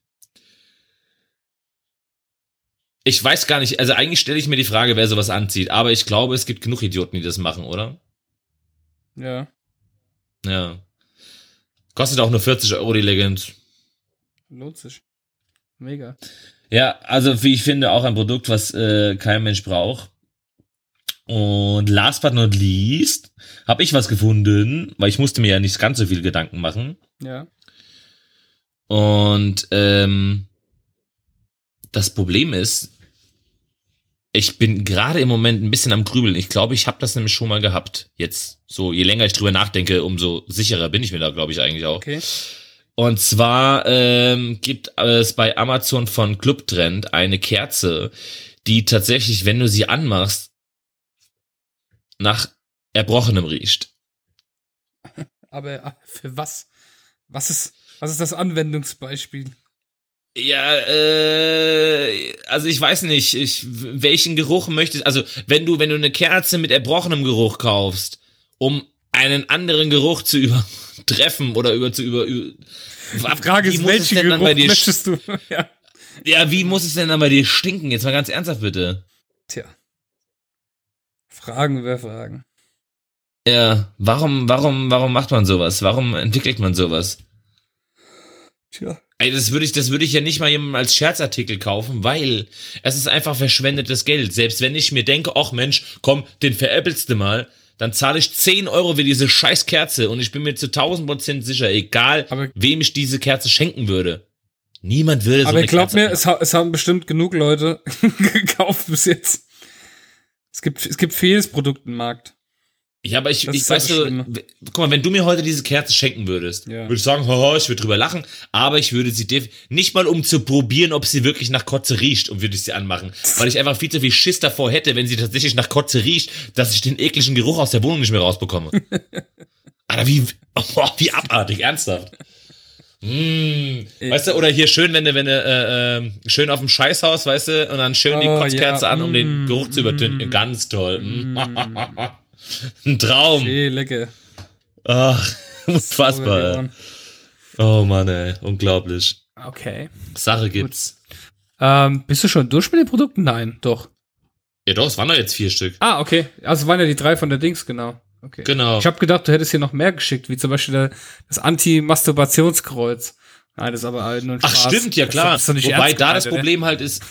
B: Ich weiß gar nicht, also eigentlich stelle ich mir die Frage, wer sowas anzieht, aber ich glaube, es gibt genug Idioten, die das machen, oder?
A: Ja.
B: Ja. Kostet auch nur 40 Euro die Leggings.
A: Lohnt sich. Mega.
B: Ja, also wie ich finde, auch ein Produkt, was äh, kein Mensch braucht. Und last but not least habe ich was gefunden, weil ich musste mir ja nicht ganz so viel Gedanken machen.
A: Ja.
B: Und ähm, das Problem ist, ich bin gerade im Moment ein bisschen am Grübeln. Ich glaube, ich habe das nämlich schon mal gehabt. Jetzt so, je länger ich drüber nachdenke, umso sicherer bin ich mir da, glaube ich, eigentlich auch.
A: Okay.
B: Und zwar ähm, gibt es bei Amazon von Clubtrend eine Kerze, die tatsächlich, wenn du sie anmachst, nach Erbrochenem riecht.
A: Aber ah, für was? Was ist, was ist das Anwendungsbeispiel?
B: Ja, äh, also ich weiß nicht, ich, welchen Geruch möchtest, also wenn du, wenn du eine Kerze mit erbrochenem Geruch kaufst, um einen anderen Geruch zu übertreffen oder über zu über, über
A: Die Frage ist, welchen Geruch
B: bei dir
A: möchtest du? ja.
B: Ja, wie muss es denn dann bei dir stinken? Jetzt mal ganz ernsthaft bitte.
A: Tja. Fragen über Fragen.
B: Ja, warum, warum, warum macht man sowas? Warum entwickelt man sowas?
A: Tja.
B: Ey, das würde ich, das würde ich ja nicht mal jemandem als Scherzartikel kaufen, weil es ist einfach verschwendetes Geld. Selbst wenn ich mir denke, ach Mensch, komm, den veräppelst du mal, dann zahle ich 10 Euro für diese scheiß Kerze und ich bin mir zu 1000 Prozent sicher, egal
A: Aber-
B: wem ich diese Kerze schenken würde. Niemand würde so
A: Aber
B: eine
A: glaub
B: Kerze
A: mir, es, ha es haben bestimmt genug Leute gekauft bis jetzt. Es gibt, es gibt vieles Produkt im Markt.
B: Ja, aber ich,
A: Das
B: ich
A: ja
B: weiß so, guck mal, wenn du mir heute diese Kerze schenken würdest,
A: Ja.
B: würde ich sagen, haha, ich würde drüber lachen, aber ich würde sie nicht mal um zu probieren, ob sie wirklich nach Kotze riecht, und würde ich sie anmachen, weil ich einfach viel zu viel Schiss davor hätte, wenn sie tatsächlich nach Kotze riecht, dass ich den ekligen Geruch aus der Wohnung nicht mehr rausbekomme. Alter, wie, oh, wie abartig, ernsthaft. Mm, weißt du, oder hier schön, wenn du, wenn du, äh, äh, schön auf dem Scheißhaus, weißt du, und dann schön die
A: Oh,
B: Kotzkerze
A: ja,
B: an, um den
A: mm,
B: Geruch zu übertönen. Ganz toll. Mm. Ein Traum.
A: Hey, lecker.
B: Ach, unfassbar. Oh Mann, ey, unglaublich.
A: Okay.
B: Sache gibt's.
A: Ähm, bist du schon durch mit den Produkten? Nein, doch.
B: Ja doch, es waren doch jetzt vier Stück.
A: Ah, okay. Also waren ja die drei von der Dings, genau. Okay.
B: Genau.
A: Ich habe gedacht, du hättest hier noch mehr geschickt, wie zum Beispiel das Anti-Masturbationskreuz. Nein, das ist aber halt nur ein
B: Ach
A: Spaß.
B: stimmt, ja
A: Das-
B: klar.
A: das nicht
B: Wobei
A: ernst
B: da das? Problem halt ist,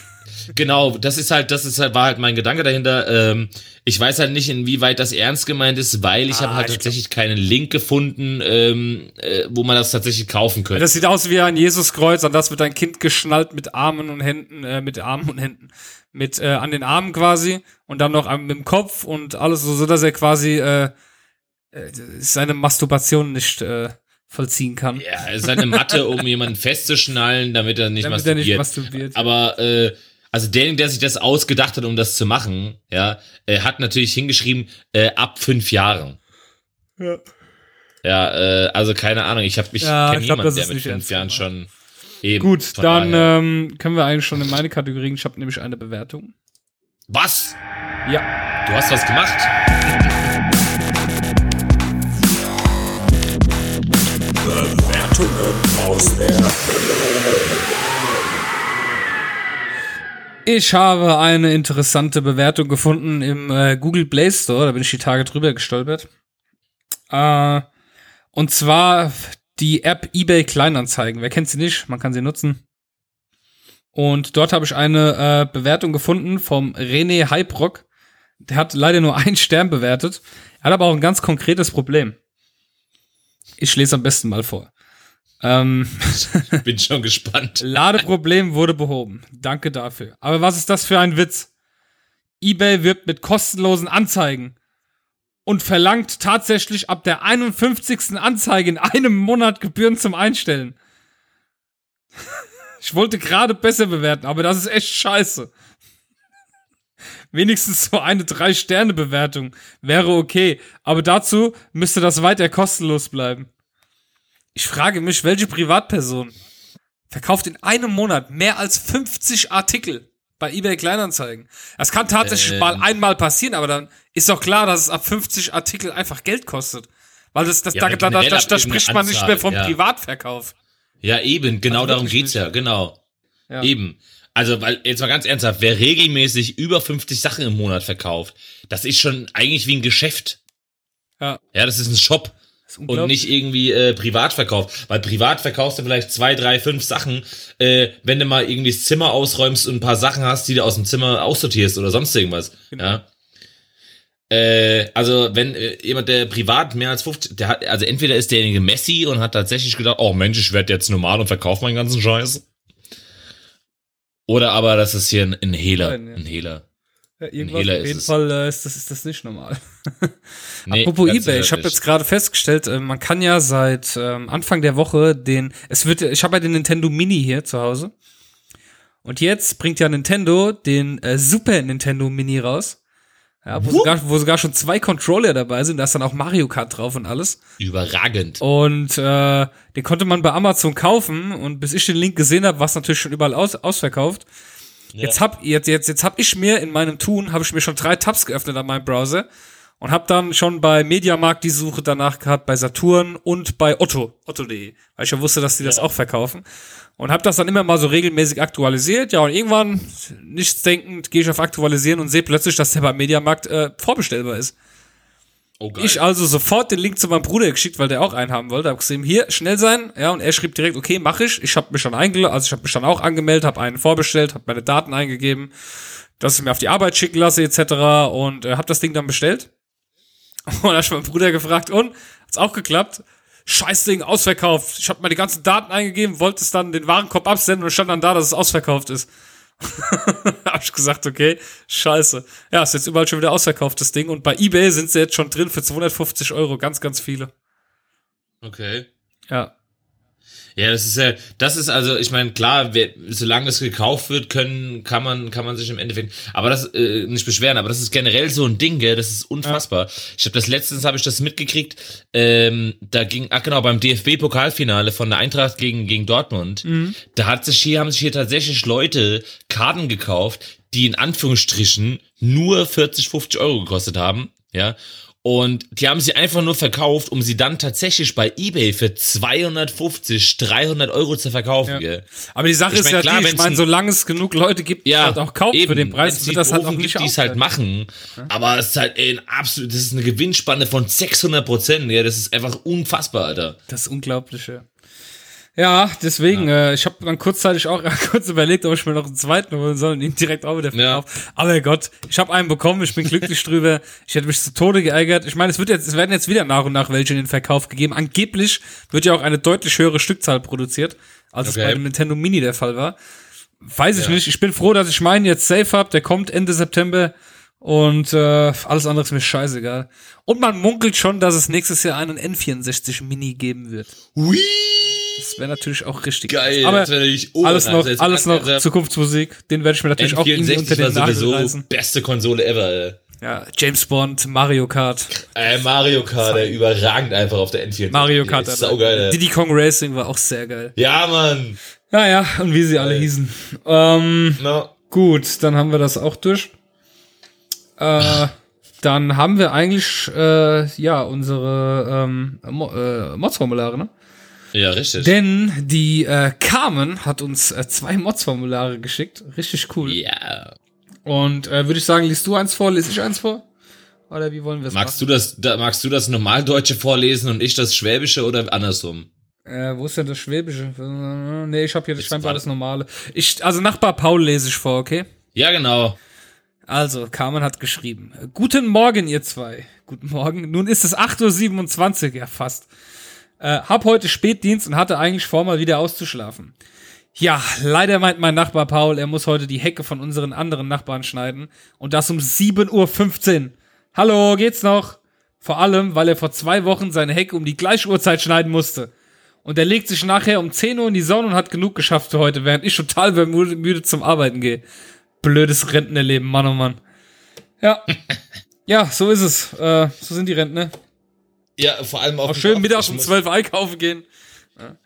B: genau, das ist halt, das ist halt, war halt mein Gedanke dahinter. Ähm, ich weiß halt nicht, inwieweit das ernst gemeint ist, weil ich
A: Ah,
B: habe halt
A: ich
B: tatsächlich keinen Link gefunden, ähm, äh, wo man das tatsächlich kaufen könnte.
A: Das sieht aus wie ein Jesuskreuz, an das wird ein Kind geschnallt mit Armen und Händen, äh, mit Armen und Händen, mit äh, an den Armen quasi und dann noch am, mit dem Kopf und alles so, so dass er quasi äh, äh, seine Masturbation nicht äh, vollziehen kann.
B: ja, es ist halt eine Matte, um jemanden festzuschnallen, damit er nicht
A: damit er nicht
B: masturbiert.
A: masturbiert.
B: Aber äh, also derjenige, der sich das ausgedacht hat, um das zu machen, ja, äh, hat natürlich hingeschrieben, äh, ab fünf Jahren.
A: Ja.
B: Ja, äh, also keine Ahnung, ich habe mich
A: Ja,
B: kenn
A: ich glaub,
B: niemanden, der
A: ist
B: mit fünf Jahren schon eben.
A: Gut, dann ähm, können wir eigentlich schon in meine Kategorien. Ich habe nämlich eine Bewertung.
B: Was?
A: Ja.
B: Du hast was gemacht?
C: Bewertungen aus der
A: Ich habe eine interessante Bewertung gefunden im äh, Google Play Store, da bin ich die Tage drüber gestolpert. Äh, und zwar die App eBay Kleinanzeigen. Wer kennt sie nicht? Man kann sie nutzen. Und dort habe ich eine äh, Bewertung gefunden vom René Hyprock. Der hat leider nur einen Stern bewertet. Er hat aber auch ein ganz konkretes Problem. Ich lese am besten mal vor. Ähm,
B: Bin schon gespannt.
A: Ladeproblem wurde behoben. Danke dafür. Aber was ist das für ein Witz? eBay wirbt mit kostenlosen Anzeigen und verlangt tatsächlich ab der 51. Anzeige in einem Monat Gebühren zum Einstellen. Ich wollte gerade besser bewerten, aber das ist echt scheiße. Wenigstens so eine 3-Sterne-Bewertung wäre okay, aber dazu müsste das weiter kostenlos bleiben. Ich frage mich, welche Privatperson verkauft in einem Monat mehr als 50 Artikel bei eBay Kleinanzeigen? Das kann tatsächlich
B: Ähm.
A: mal einmal passieren, aber dann ist doch klar, dass es ab 50 Artikel einfach Geld kostet. Weil das, das,
B: Ja,
A: da, da, da, da, spricht man nicht mehr vom
B: ja.
A: Privatverkauf.
B: Ja, eben, genau
A: Also
B: darum geht's ja, genau.
A: Ja.
B: Eben. Also, weil, jetzt mal ganz ernsthaft, wer regelmäßig über 50 Sachen im Monat verkauft, das ist schon eigentlich wie ein Geschäft.
A: Ja,
B: Ja, das ist ein Shop und nicht irgendwie äh, privat verkauft. Weil privat verkaufst du vielleicht zwei, drei, fünf Sachen, äh, wenn du mal irgendwie das Zimmer ausräumst und ein paar Sachen hast, die du aus dem Zimmer aussortierst oder sonst irgendwas.
A: Genau.
B: Ja. Äh, also wenn äh, jemand, der privat mehr als 50, der hat, also entweder ist derjenige Messi und hat tatsächlich gedacht, oh Mensch, ich werde jetzt normal und verkaufe meinen ganzen Scheiß. Oder aber das ist hier ein, ein Hehler. Ein Hehler.
A: Ja, irgendwas auf jeden. Fall äh, ist, das, ist das nicht normal.
B: Nee,
A: Apropos eBay, ich habe jetzt gerade festgestellt, äh, man kann ja seit ähm, Anfang der Woche den, es wird, ich habe ja den Nintendo Mini hier zu Hause und jetzt bringt ja Nintendo den äh, Super Nintendo Mini raus, ja, wo, sogar, wo sogar schon zwei Controller dabei sind, da ist dann auch Mario Kart drauf und alles
B: Überragend.
A: und äh, den konnte man bei Amazon kaufen und bis ich den Link gesehen habe, war es natürlich schon überall aus, ausverkauft. Jetzt hab jetzt jetzt jetzt hab ich mir in meinem Tun habe ich mir schon drei Tabs geöffnet an meinem Browser und habe dann schon bei Mediamarkt die Suche danach gehabt bei Saturn und bei Otto Otto.de, weil ich ja wusste, dass die das auch verkaufen und habe das dann immer mal so regelmäßig aktualisiert. Ja und irgendwann nichts denkend gehe ich auf aktualisieren und sehe plötzlich, dass der bei Mediamarkt äh, vorbestellbar ist.
B: Oh.
A: Ich also sofort den Link zu meinem Bruder geschickt, weil der auch einen haben wollte. Hab gesehen, hier, schnell sein. Ja, und er schrieb direkt, okay, mach ich. Ich habe mich schon eingeloggt, also ich habe mich dann auch angemeldet, habe einen vorbestellt, habe meine Daten eingegeben, dass ich mir auf die Arbeit schicken lasse, etc. Und äh, habe das Ding dann bestellt. Und dann hab ich meinen Bruder gefragt, und? Hat's auch geklappt? Scheiß Ding, ausverkauft. Ich habe meine ganzen Daten eingegeben, wollte es dann den Warenkorb absenden und stand dann da, dass es ausverkauft ist. hab ich gesagt, okay, scheiße. Ja, ist jetzt überall schon wieder ausverkauft, das Ding. Und bei Ebay sind sie jetzt schon drin für 250 Euro. Ganz, ganz viele.
B: Okay.
A: Ja.
B: Ja, das ist ja, das ist also, ich meine, klar, wer, solange es gekauft wird, können, kann man, kann man sich im Endeffekt, aber das äh, nicht beschweren, aber das ist generell so ein Ding, gell, das ist unfassbar. Ich habe das letztens habe ich das mitgekriegt, ähm, da ging, ach genau, beim DFB-Pokalfinale von der Eintracht gegen gegen Dortmund, da hat sich hier haben sich hier tatsächlich Leute Karten gekauft, die in Anführungsstrichen nur 40, 50 Euro gekostet haben, ja. Und die haben sie einfach nur verkauft, um sie dann tatsächlich bei eBay für 250, 300 Euro zu verkaufen.
A: Ja. Aber die Sache
B: Ich
A: ist
B: mein,
A: ja
B: klar,
A: die, ich meine,
B: ein-
A: solange es genug Leute gibt, die
B: Ja,
A: halt auch kaufen für den Preis, wird das halt auch nicht
B: gibt, die es halt machen. Aber es ist halt ey, ein absolut, das ist eine Gewinnspanne von 600 Prozent. Ja, das ist einfach unfassbar, Alter.
A: Das ist unglaublich, ja. Ja, deswegen, Äh, ich habe dann kurzzeitig auch kurz überlegt, ob ich mir noch einen zweiten holen soll und ihn direkt auch wieder
B: Ja.
A: verkaufen. Aber Gott, ich habe einen bekommen, ich bin glücklich drüber. Ich hätte mich zu Tode geärgert. Ich meine, es wird jetzt, es werden jetzt wieder nach und nach welche in den Verkauf gegeben. Angeblich wird ja auch eine deutlich höhere Stückzahl produziert, als
B: Okay.
A: es bei dem Nintendo Mini der Fall war. Weiß ich
B: Ja.
A: nicht. Ich bin froh, dass ich meinen jetzt safe hab. Der kommt Ende September. Und äh, alles andere ist mir scheißegal. Und man munkelt schon, dass es nächstes Jahr einen N64 Mini geben wird.
B: Hui!
A: Wäre natürlich auch richtig.
B: Geil,
A: Aber
B: natürlich
A: alles noch, alles noch Zukunftsmusik. Den werde ich mir natürlich auch irgendwie unter
B: N64 war
A: den Nagel
B: sowieso
A: reißen.
B: beste Konsole ever, Alter.
A: Ja, James Bond, Mario Kart.
B: Äh, Mario Kart, der überragend einfach auf der N64.
A: Mario Kart.
B: Ist saugeil, ey.
A: Diddy Kong Racing war auch sehr geil.
B: Ja, Mann.
A: Naja, und wie sie alle hießen. Ähm,
B: No.
A: gut, dann haben wir das auch durch. Äh, dann haben wir eigentlich, äh, ja, unsere ähm, Mo äh, Mods-Formulare, ne?
B: Ja, richtig.
A: Denn die äh, Carmen hat uns äh, zwei Mods-Formulare geschickt. Richtig cool.
B: Ja.
A: Und äh, würde ich sagen, liest du eins vor, lese ich eins vor? Oder wie wollen wir es
B: Magst du das, da, magst du das Normaldeutsche vorlesen und ich das Schwäbische oder andersrum?
A: Äh, wo ist denn das Schwäbische? Nee, ich habe hier das scheinbar das Normale. Ich, also Nachbar Paul lese ich vor, okay?
B: Ja, genau.
A: Also, Carmen hat geschrieben. Guten Morgen, ihr zwei. Guten Morgen. Nun ist es 8.27 Uhr, ja fast. Äh, hab heute Spätdienst und hatte eigentlich vor, mal wieder auszuschlafen. Ja, leider meint mein Nachbar Paul, er muss heute die Hecke von unseren anderen Nachbarn schneiden. Und das um 7.15 Uhr. Hallo, geht's noch? Vor allem, weil er vor zwei Wochen seine Hecke um die gleiche Uhrzeit schneiden musste. Und er legt sich nachher um 10 Uhr in die Sonne und hat genug geschafft für heute, während ich total müde, zum Arbeiten gehe. Blödes Rentnerleben, Mann oh Mann. Ja. ja, so ist es. Äh, so sind die Rentner.
B: Ja, vor allem auch.
A: Schön mittags um 12 Uhr einkaufen gehen. Ja.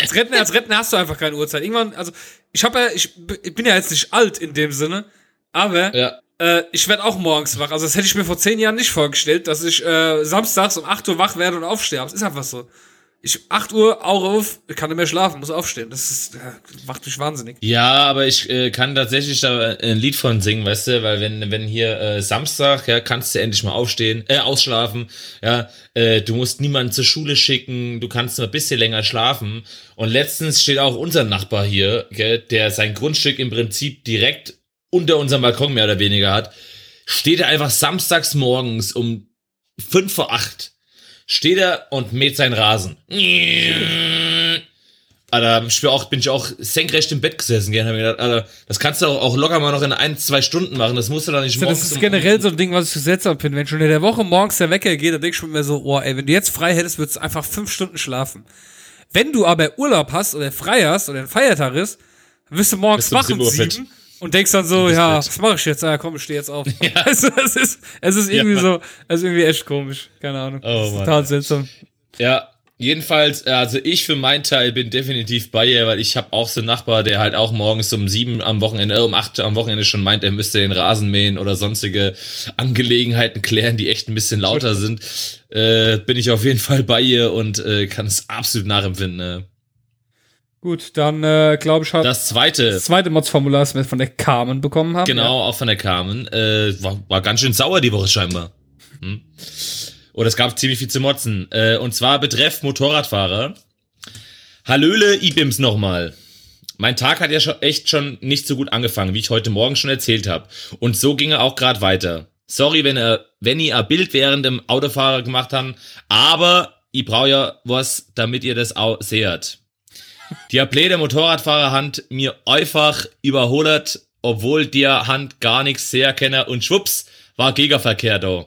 A: Als Rentner, als Rentner hast du einfach keine Uhrzeit. Irgendwann, also ich habe ja, ich, ich bin ja jetzt nicht alt in dem Sinne, aber
B: Ja.
A: äh, ich werde auch morgens wach. Also das hätte ich mir vor zehn Jahren nicht vorgestellt, dass ich äh, samstags um 8 Uhr wach werde und aufstehe. Aber es ist einfach so. Ich 8 Uhr, Auge auf, kann nicht mehr schlafen, muss aufstehen. Das ist, äh, macht mich wahnsinnig.
B: Ja, aber ich äh, kann tatsächlich da ein Lied von singen, weißt du, weil wenn wenn hier äh, Samstag, ja, kannst du endlich mal aufstehen, äh, ausschlafen, ja, äh, du musst niemanden zur Schule schicken, du kannst nur ein bisschen länger schlafen. Und letztens steht auch unser Nachbar hier, gell, der sein Grundstück im Prinzip direkt unter unserem Balkon mehr oder weniger hat, steht er einfach samstags morgens um fünf vor acht steht er und mäht seinen Rasen. Alter, ich bin, auch, bin ich auch senkrecht im Bett gesessen, gell, hab mir gedacht, Alter, das kannst du auch, auch locker mal noch in ein, zwei Stunden machen, das musst du doch nicht morgens
A: das ist generell so ein Ding, was ich so seltsam finde. Wenn schon in der Woche morgens der Wecker geht, dann denk ich mir so, oh ey, wenn du jetzt frei hättest, würdest du einfach fünf Stunden schlafen. Wenn du aber Urlaub hast oder frei hast oder ein Feiertag ist, dann wirst du morgens wach um
B: 7 Uhr fett.
A: sieben und denkst dann so, ja, was mache ich jetzt? Ah, komm, ich stehe jetzt auf. Also, es ist, es ist irgendwie
B: Ja.
A: so, es ist irgendwie echt komisch. Keine Ahnung.
B: Oh,
A: das ist total seltsam.
B: Ja, jedenfalls, also ich für meinen Teil bin definitiv bei ihr, weil ich habe auch so einen Nachbar, der halt auch morgens um sieben am Wochenende, äh, um acht am Wochenende schon meint, er müsste den Rasen mähen oder sonstige Angelegenheiten klären, die echt ein bisschen lauter sind. Äh, bin ich auf jeden Fall bei ihr und äh, kann es absolut nachempfinden. Ne?
A: Gut, dann äh, glaube ich, hat das,
B: Das zweite,
A: zweite Mods-Formular, das wir von der Carmen bekommen haben.
B: genau, auch von der Carmen, äh, war, war ganz schön sauer die Woche scheinbar. Hm? Oder es gab ziemlich viel zu motzen. Äh, und zwar betreff Motorradfahrer. Hallöle, Ibims nochmal. Mein Tag hat ja schon echt schon nicht so gut angefangen, wie ich heute Morgen schon erzählt habe. Und so ging er auch gerade weiter. Sorry, wenn er, wenn ihr ein Bild während dem Autofahrer gemacht habt, aber ich brauche ja was, damit ihr das auch seht. Die blöde Motorradfahrerhand mir einfach überholt, obwohl der Hand gar nichts sehr kenne und schwupps, war Gegenverkehr da.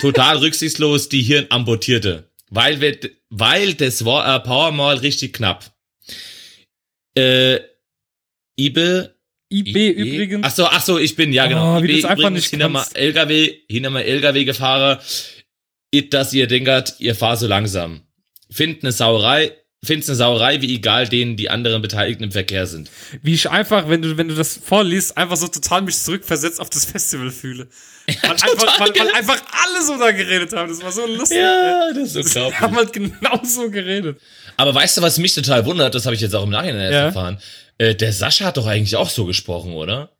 B: Total rücksichtslos die Hirn amputierte. Weil, wir, weil das war ein paar Mal richtig knapp. Äh, Ibe.
A: IB übrigens.
B: Ach so, ach so, ich bin, ja genau.
A: Oh, wie
B: IB
A: einfach
B: übrigens
A: nicht
B: hinter mal. LKW, hinter mal LKW gefahrer, it, dass ihr denkert, ihr fahrt so langsam. Findet eine Sauerei, find's eine Sauerei, wie egal denen die anderen Beteiligten im Verkehr sind.
A: wie ich einfach, wenn du, wenn du das vorliest, einfach so total mich zurückversetzt auf das Festival fühle. Weil, einfach, weil, weil einfach alle so da geredet haben. Das war so lustig.
B: Ja, das ist
A: Die
B: unglaublich.
A: haben halt genau so geredet.
B: Aber weißt du, was mich total wundert, das habe ich jetzt auch im Nachhinein erst
A: Ja.
B: erfahren. Äh, der Sascha hat doch eigentlich auch so gesprochen, oder?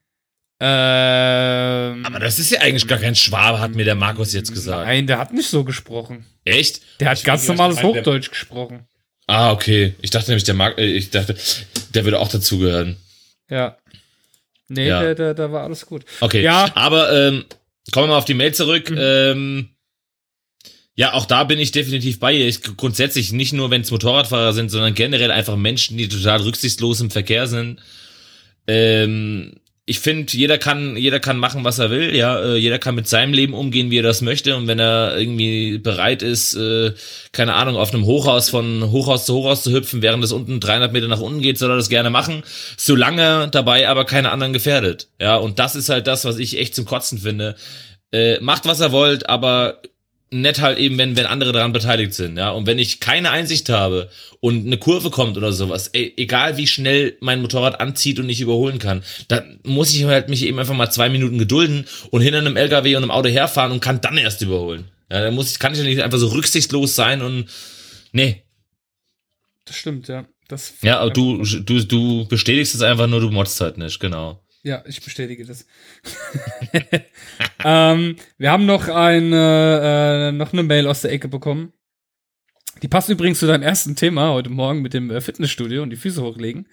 A: Ähm,
B: Aber das ist ja eigentlich gar kein Schwabe, hat mir der Markus jetzt gesagt.
A: nein, der hat nicht so gesprochen.
B: Echt?
A: Der hat
B: Ich
A: ganz normales Hochdeutsch gesprochen.
B: Ah, okay. Ich dachte nämlich, der Mark, äh, ich dachte, der würde auch dazugehören.
A: Ja. Nee,
B: Ja.
A: Der, der, da war alles gut.
B: Okay.
A: Ja.
B: Aber ähm, kommen wir mal auf die Mail zurück.
A: Mhm.
B: Ähm, ja, auch da bin ich definitiv bei ihr. Ich, grundsätzlich nicht nur, wenn es Motorradfahrer sind, sondern generell einfach Menschen, die total rücksichtslos im Verkehr sind. Ähm, ich finde, jeder kann, jeder kann machen, was er will. Ja, äh, jeder kann mit seinem Leben umgehen, wie er das möchte. Und wenn er irgendwie bereit ist, äh, keine Ahnung, auf einem Hochhaus von Hochhaus zu Hochhaus zu hüpfen, während es unten 300 Meter nach unten geht, soll er das gerne machen. Solange dabei aber keine anderen gefährdet. Ja, und das ist halt das, was ich echt zum Kotzen finde. Äh, macht, was er wollt, aber nett halt eben, wenn, wenn andere daran beteiligt sind, ja. Und wenn ich keine Einsicht habe und eine Kurve kommt oder sowas, ey, egal wie schnell mein Motorrad anzieht und ich überholen kann, dann muss ich halt mich eben einfach mal zwei Minuten gedulden und hinter einem LKW und einem Auto herfahren und kann dann erst überholen. Ja, dann muss ich, kann ich ja nicht einfach so rücksichtslos sein und, nee.
A: Das stimmt, ja. Das
B: Ja, aber du, du, du bestätigst es einfach nur, du modst halt nicht, genau.
A: Ja, ich bestätige das. ähm, wir haben noch eine, äh, noch eine Mail aus der Ecke bekommen. Die passt übrigens zu deinem ersten Thema heute Morgen mit dem äh, Fitnessstudio und die Füße hochlegen.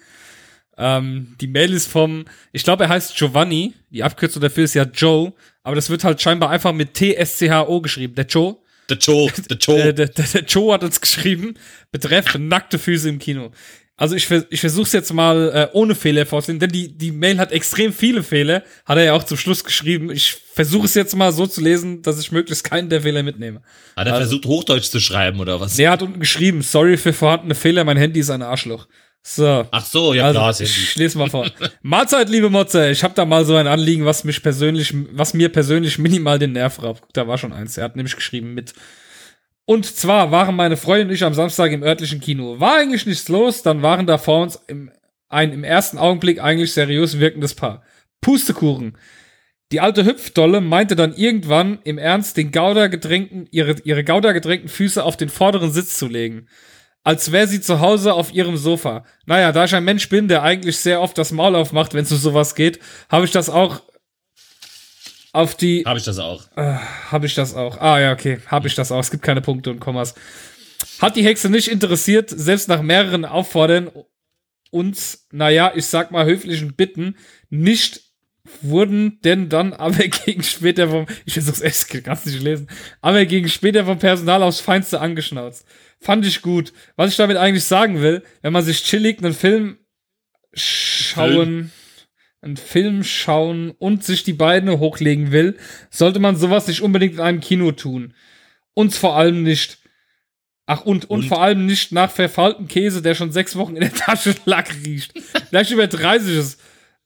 A: Ähm, die Mail ist vom, ich glaube, er heißt Giovanni. Die Abkürzung dafür ist ja Joe, aber das wird halt scheinbar einfach mit T-S-C-H-O geschrieben. Der Joe.
B: Der Joe, der Joe.
A: der, der, der Joe hat uns geschrieben, betreff nackte Füße im Kino. Also ich, ich versuche es jetzt mal äh, ohne Fehler vorzulesen, denn die, die Mail hat extrem viele Fehler, hat er ja auch zum Schluss geschrieben. Ich versuche es jetzt mal so zu lesen, dass ich möglichst keinen der Fehler mitnehme.
B: Hat er versucht, Hochdeutsch zu schreiben, oder was?
A: Der hat unten geschrieben, sorry für vorhandene Fehler, mein Handy ist ein Arschloch. So.
B: Ach so, ja
A: Also,
B: klar, ist
A: ich
B: Handy.
A: lese mal vor. Mahlzeit, liebe Motze. Ich habe da mal so ein Anliegen, was mich persönlich, was mir persönlich minimal den Nerv raubt. Da war schon eins. Er hat nämlich geschrieben mit. Und zwar waren meine Freundin und ich am Samstag im örtlichen Kino. War eigentlich nichts los, dann waren da vor uns im, ein im ersten Augenblick eigentlich seriös wirkendes Paar. Pustekuchen. Die alte Hüpfdolle meinte dann irgendwann im Ernst, den Gouda gedrängten, ihre, ihre Gouda gedrängten Füße auf den vorderen Sitz zu legen als wäre sie zu Hause auf ihrem Sofa. Naja, da ich ein Mensch bin, der eigentlich sehr oft das Maul aufmacht, wenn es um sowas geht, habe ich das auch auf die.
B: Habe ich das auch.
A: Habe ich das auch. Ah ja, okay, habe ich das auch. Es gibt keine Punkte und Kommas. Hat die Hexe nicht interessiert, selbst nach mehreren Auffordern uns, naja, ich sag mal höflichen Bitten, nicht wurden denn dann aber gegen später vom, ich versuch's echt, kannst nicht lesen, aber gegen später vom Personal aufs Feinste angeschnauzt. Fand ich gut. Was ich damit eigentlich sagen will, wenn man sich chillig einen Film schauen, einen Film schauen und sich die Beine hochlegen will, sollte man sowas nicht unbedingt in einem Kino tun. Uns vor allem nicht. Ach, und, und,
B: Und?
A: vor allem nicht nach verfaultem Käse, der schon sechs Wochen in der Tasche lag, riecht. Vielleicht übertreibe ich es.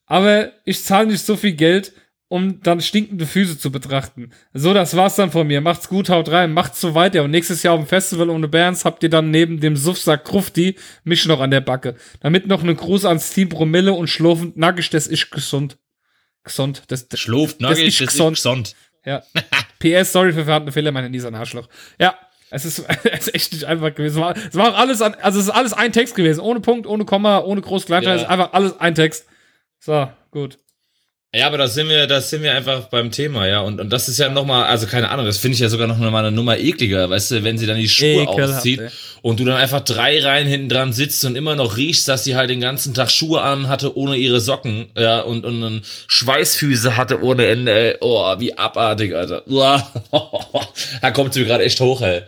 A: Aber ich zahle nicht so viel Geld, um dann stinkende Füße zu betrachten. So, das war's dann von mir. Macht's gut, haut rein, macht's so weiter. Und nächstes Jahr auf dem Festival ohne Bands habt ihr dann neben dem Suffsack Krufti mich noch an der Backe. Damit noch einen Gruß ans Team Promille und schlofend nackig, das ist gesund. Gesund, das, das
B: Schluft,
A: Das
B: nackig,
A: ist
B: das ist
A: gesund.
B: gesund.
A: ja. PS, sorry für vorhandene Fehler, mein Handy ist ein Arschloch. Ja, es ist, es ist echt nicht einfach gewesen. Es war, es war alles, an, also es ist alles ein Text gewesen. Ohne Punkt, ohne Komma, ohne groß.
B: Ja.
A: Es ist einfach alles ein Text. So, gut.
B: Ja, aber da sind wir, da sind wir einfach beim Thema, ja. Und, und das ist ja nochmal, also keine Ahnung, das finde ich ja sogar noch mal eine Nummer ekliger, weißt du, wenn sie dann die Schuhe
A: Ekelhaft,
B: auszieht
A: ey.
B: und du dann einfach drei Reihen hinten dran sitzt und immer noch riechst, dass sie halt den ganzen Tag Schuhe an hatte ohne ihre Socken, ja, und, und, und Schweißfüße hatte ohne Ende, ey. Oh, wie abartig, Alter. Da kommt sie mir gerade echt hoch, ey.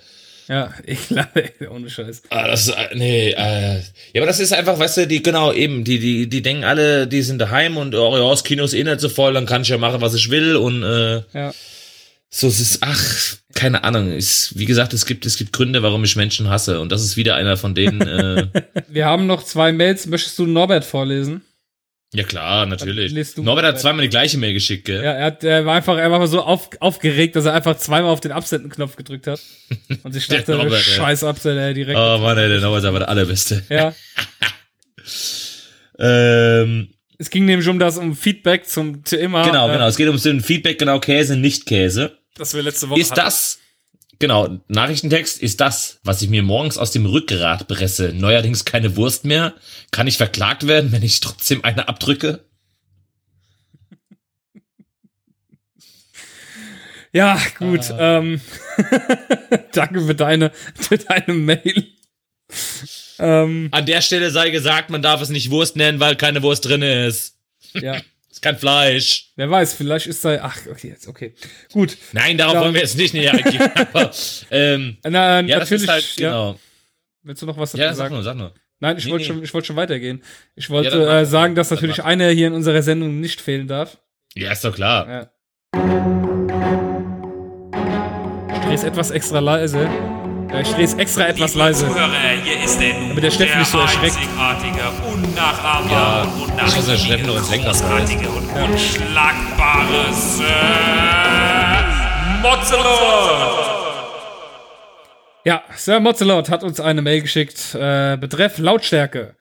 A: Ja, ich glaube, ohne Scheiß.
B: Ah, das ist, äh, nee, äh, ja, aber das ist einfach, weißt du, die, genau, eben, die, die, die denken alle, die sind daheim und, oh ja, das Kino ist eh nicht so voll, dann kann ich ja machen, was ich will und, äh,
A: Ja.
B: so, es ist, ach, keine Ahnung, ist, wie gesagt, es gibt, es gibt Gründe, warum ich Menschen hasse und das ist wieder einer von denen, äh,
A: Wir haben noch zwei Mails. Möchtest du Norbert vorlesen?
B: Ja klar, natürlich. Norbert hat zweimal die gleiche Mail geschickt, gell?
A: Ja, er, hat, er war einfach, er war so auf, aufgeregt, dass er einfach zweimal auf den Absenden-Knopf gedrückt hat. Und sich dachte,
B: Norbert,
A: scheiß Absender, direkt.
B: Oh Mann, ey, der Norbert ist aber der allerbeste.
A: Ja.
B: Ähm,
A: Es ging nämlich um das, um Feedback zum Thema.
B: genau,
A: äh,
B: genau, es geht um den Feedback, genau, Käse, nicht Käse.
A: Das wir letzte Woche
B: Ist
A: hatten.
B: das, genau, Nachrichtentext, ist das, was ich mir morgens aus dem Rückgrat presse, neuerdings keine Wurst mehr? Kann ich verklagt werden, wenn ich trotzdem eine abdrücke?
A: Ja, gut.
B: Ah.
A: Ähm, danke für deine, für deine Mail. ähm,
B: An der Stelle sei gesagt, man darf es nicht Wurst nennen, weil keine Wurst drin ist.
A: ja.
B: Ist kein Fleisch.
A: Wer weiß, vielleicht ist da. Ach, okay, jetzt, okay. Gut.
B: Nein, darauf
A: Ja.
B: wollen wir jetzt nicht näher eingehen. Aber, ähm,
A: Na,
B: ja,
A: natürlich.
B: halt,
A: ja.
B: genau.
A: Willst du noch was dazu
B: Ja, sag
A: sagen?
B: nur, sag nur.
A: Nein, ich
B: Nee,
A: wollte
B: nee.
A: schon, ich wollte schon weitergehen. Ich wollte
B: Ja,
A: äh, sagen, dass natürlich einer hier in unserer Sendung nicht fehlen darf.
B: Ja, ist doch klar.
A: Ja. Ich drehe es etwas extra leise. Ja, ich drehe es extra etwas
C: Liebe
A: leise.
C: Zuhörer, hier ist der
A: Damit der Steffen nicht so erschreckt.
B: Ja,
C: und
B: nicht, dass der Steffen ins Lenkrad
C: großartige und unschlagbare Sir Mozzelot.
A: Ja, Sir Mozzelot hat uns eine Mail geschickt. Äh, betreff Lautstärke.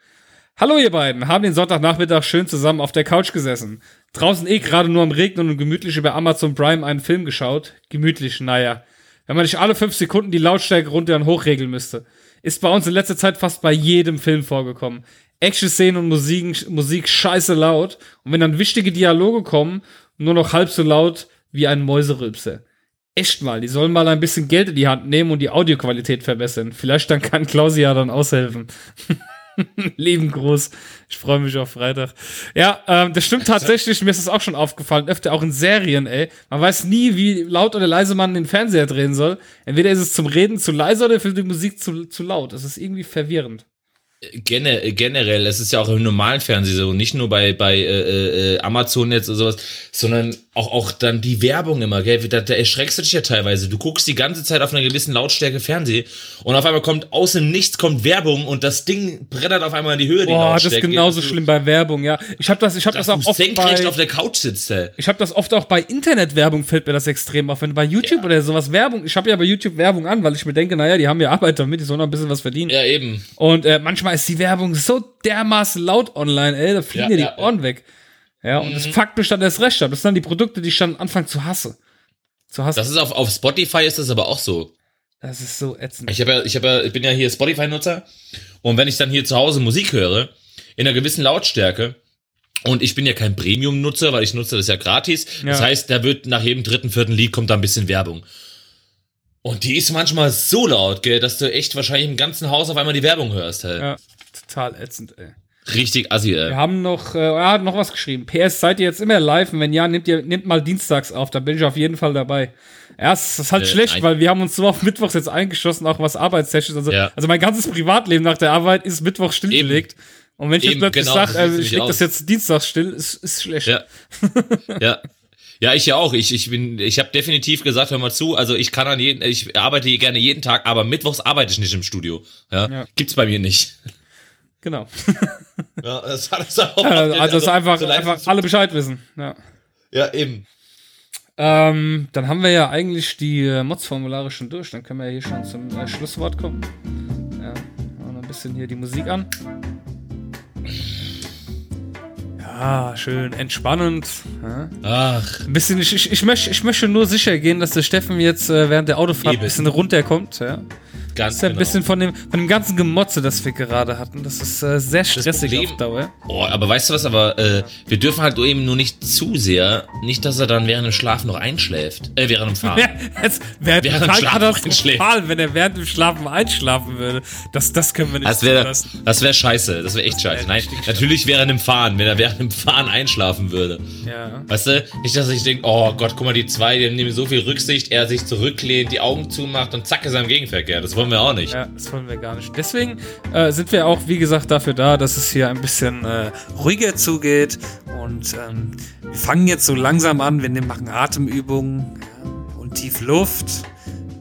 A: Hallo ihr beiden, haben den Sonntagnachmittag schön zusammen auf der Couch gesessen. Draußen eh gerade nur am Regnen und gemütlich über Amazon Prime einen Film geschaut. Gemütlich, naja. Wenn man nicht alle fünf Sekunden die Lautstärke runter und hoch regeln müsste. ist bei uns in letzter Zeit fast bei jedem Film vorgekommen. Action-Szenen und Musik, Musik scheiße laut. Und wenn dann wichtige Dialoge kommen, nur noch halb so laut wie ein Mäuserülpser. Echt mal, die sollen mal ein bisschen Geld in die Hand nehmen und die Audioqualität verbessern. Vielleicht dann kann Klausi ja dann aushelfen. Leben groß. Ich freue mich auf Freitag. Ja, ähm, das stimmt tatsächlich. Mir ist das auch schon aufgefallen. Öfter auch in Serien, ey. Man weiß nie, wie laut oder leise man den Fernseher drehen soll. Entweder ist es zum Reden zu leise oder für die Musik zu, zu laut. Das ist irgendwie verwirrend.
B: Gener generell, es ist ja auch im normalen Fernsehen so, nicht nur bei, bei äh, äh, Amazon jetzt oder sowas, sondern auch, auch dann die Werbung immer, gell? Da, da erschreckst du dich ja teilweise. Du guckst die ganze Zeit auf einer gewissen Lautstärke Fernsehen und auf einmal kommt aus dem Nichts kommt Werbung und das Ding brettert auf einmal in die Höhe.
A: Boah, das ist genauso schlimm bei Werbung, ja. Ich habe das, ich habe das auch oft
B: bei, auf der Couch sitzt. Ey.
A: Ich habe das oft auch bei Internetwerbung fällt mir das extrem auf. Wenn bei YouTube ja. oder sowas Werbung, ich habe ja bei YouTube Werbung an, weil ich mir denke, naja, die haben ja Arbeit damit, die sollen noch ein bisschen was verdienen.
B: Ja, eben.
A: Und äh, manchmal ist die Werbung so dermaßen laut online, ey, da fliegen ja, ja die Ohren weg. Ja, und mhm. das fuckt mich dann erst recht ab. Das sind dann die Produkte, die ich dann anfange zu hassen.
B: Zu hassen. Das ist auf, auf Spotify ist das aber auch so.
A: Das ist so ätzend.
B: Ich, hab ja, ich, hab ja, ich bin ja hier Spotify-Nutzer und wenn ich dann hier zu Hause Musik höre, in einer gewissen Lautstärke, und ich bin ja kein Premium-Nutzer, weil ich nutze das ja gratis. Ja. Das heißt, da wird nach jedem dritten, vierten Lied kommt da ein bisschen Werbung. Und die ist manchmal so laut, gell, dass du echt wahrscheinlich im ganzen Haus auf einmal die Werbung hörst halt. Ja,
A: total ätzend, ey.
B: Richtig assi, ey.
A: Wir haben noch, äh, er hat noch was geschrieben. PS, seid ihr jetzt immer live? Und wenn ja, nehmt ihr, nehmt mal dienstags auf, da bin ich auf jeden Fall dabei. Ja, es ist halt äh, schlecht, weil wir haben uns so auf Mittwochs jetzt eingeschossen, auch was Arbeitssessions. Also, ja. also mein ganzes Privatleben nach der Arbeit ist Mittwoch stillgelegt. Eben. Und wenn ich Eben, jetzt plötzlich genau, sage, äh, ich leg das jetzt dienstags still, ist, ist schlecht.
B: Ja. ja. Ja, ich ja auch. Ich, ich bin, ich habe definitiv gesagt, hör mal zu, also ich kann an jeden, ich arbeite gerne jeden Tag, aber mittwochs arbeite ich nicht im Studio. Ja, ja. gibt's bei mir nicht.
A: Genau. ja, das hat es auch. also, also ist einfach, so einfach alle Bescheid wissen. Ja,
B: ja eben.
A: Ähm, dann haben wir ja eigentlich die äh, Mods-Formulare schon durch. Dann können wir ja hier schon zum äh, Schlusswort kommen. Ja, noch ein bisschen hier die Musik an. Ja, schön entspannend. Ja. Ach. Ein bisschen, ich, ich, ich, möchte, ich möchte nur sicher gehen, dass der Steffen jetzt äh, während der Autofahrt Eben. ein bisschen runterkommt. Ja. Ganz das ist ja ein genau. bisschen von dem, von dem ganzen Gemotze, das wir gerade hatten. Das ist äh, sehr stressig Problem, auf Dauer.
B: Oh, aber weißt du was, aber äh, wir dürfen halt eben nur nicht zu sehr, nicht, dass er dann während dem Schlafen noch einschläft. Äh, während dem Fahren.
A: Jetzt wäre während einschläft. wenn er während dem Schlafen einschlafen würde. Das, das können wir nicht
B: das wär, Das wäre scheiße, das wäre echt scheiße. Nein, natürlich während dem Fahren, wenn er während dem Fahren einschlafen würde. Ja. Weißt du, nicht, dass ich denke, oh Gott, guck mal, die zwei, die nehmen so viel Rücksicht, er sich zurücklehnt, die Augen zumacht und zack ist er im Gegenverkehr. Das wollen wollen wir auch nicht.
A: Ja, das wollen wir gar nicht. Deswegen äh, sind wir auch, wie gesagt, dafür da, dass es hier ein bisschen äh, ruhiger zugeht. Und ähm, wir fangen jetzt so langsam an. Wir machen Atemübungen und tief Luft.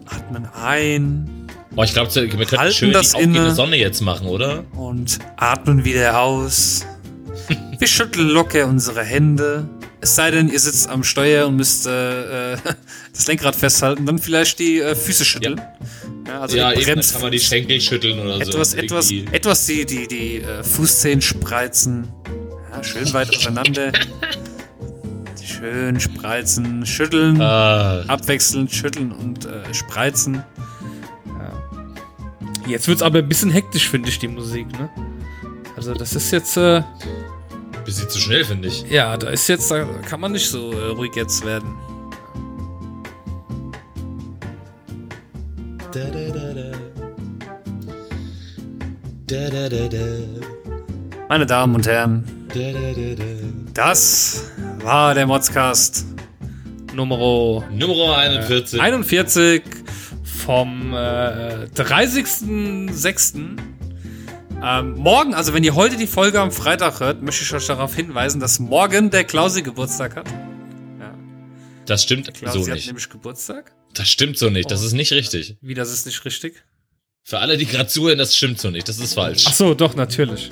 A: Atmen ein.
B: Oh, ich glaube, wir könnten schön das die inne Sonne jetzt machen, oder?
A: Und atmen wieder aus. wir schütteln locker unsere Hände. Es sei denn, ihr sitzt am Steuer und müsst äh, äh das Lenkrad festhalten, dann vielleicht die äh, Füße schütteln. Ja.
B: Ja, also ja eben, kann man die Schenkel schütteln oder
A: etwas,
B: so.
A: Etwas, etwas die, die, die äh, Fußzehen spreizen. Ja, schön weit auseinander. schön spreizen, schütteln, ah. abwechselnd schütteln und äh, spreizen. Ja. Jetzt wird's aber ein bisschen hektisch, finde ich, die Musik, ne? Also das ist jetzt... Äh,
B: Bisschen zu schnell, finde ich.
A: Ja, da ist jetzt, da kann man nicht so äh, ruhig jetzt werden. Meine Damen und Herren, das war der Modscast Nummer,
B: Nummer 41.
A: Äh, 41 vom äh, 30.06. Ähm, morgen, also wenn ihr heute die Folge am Freitag hört, möchte ich euch darauf hinweisen, dass morgen der Klausi Geburtstag hat. Ja.
B: Das stimmt der Klausi so nicht. hat
A: nämlich Geburtstag.
B: Das stimmt so nicht, das ist nicht richtig.
A: Wie, das ist nicht richtig?
B: Für alle, die gerade zuhören, das stimmt so nicht, das ist falsch.
A: Ach so, doch, natürlich.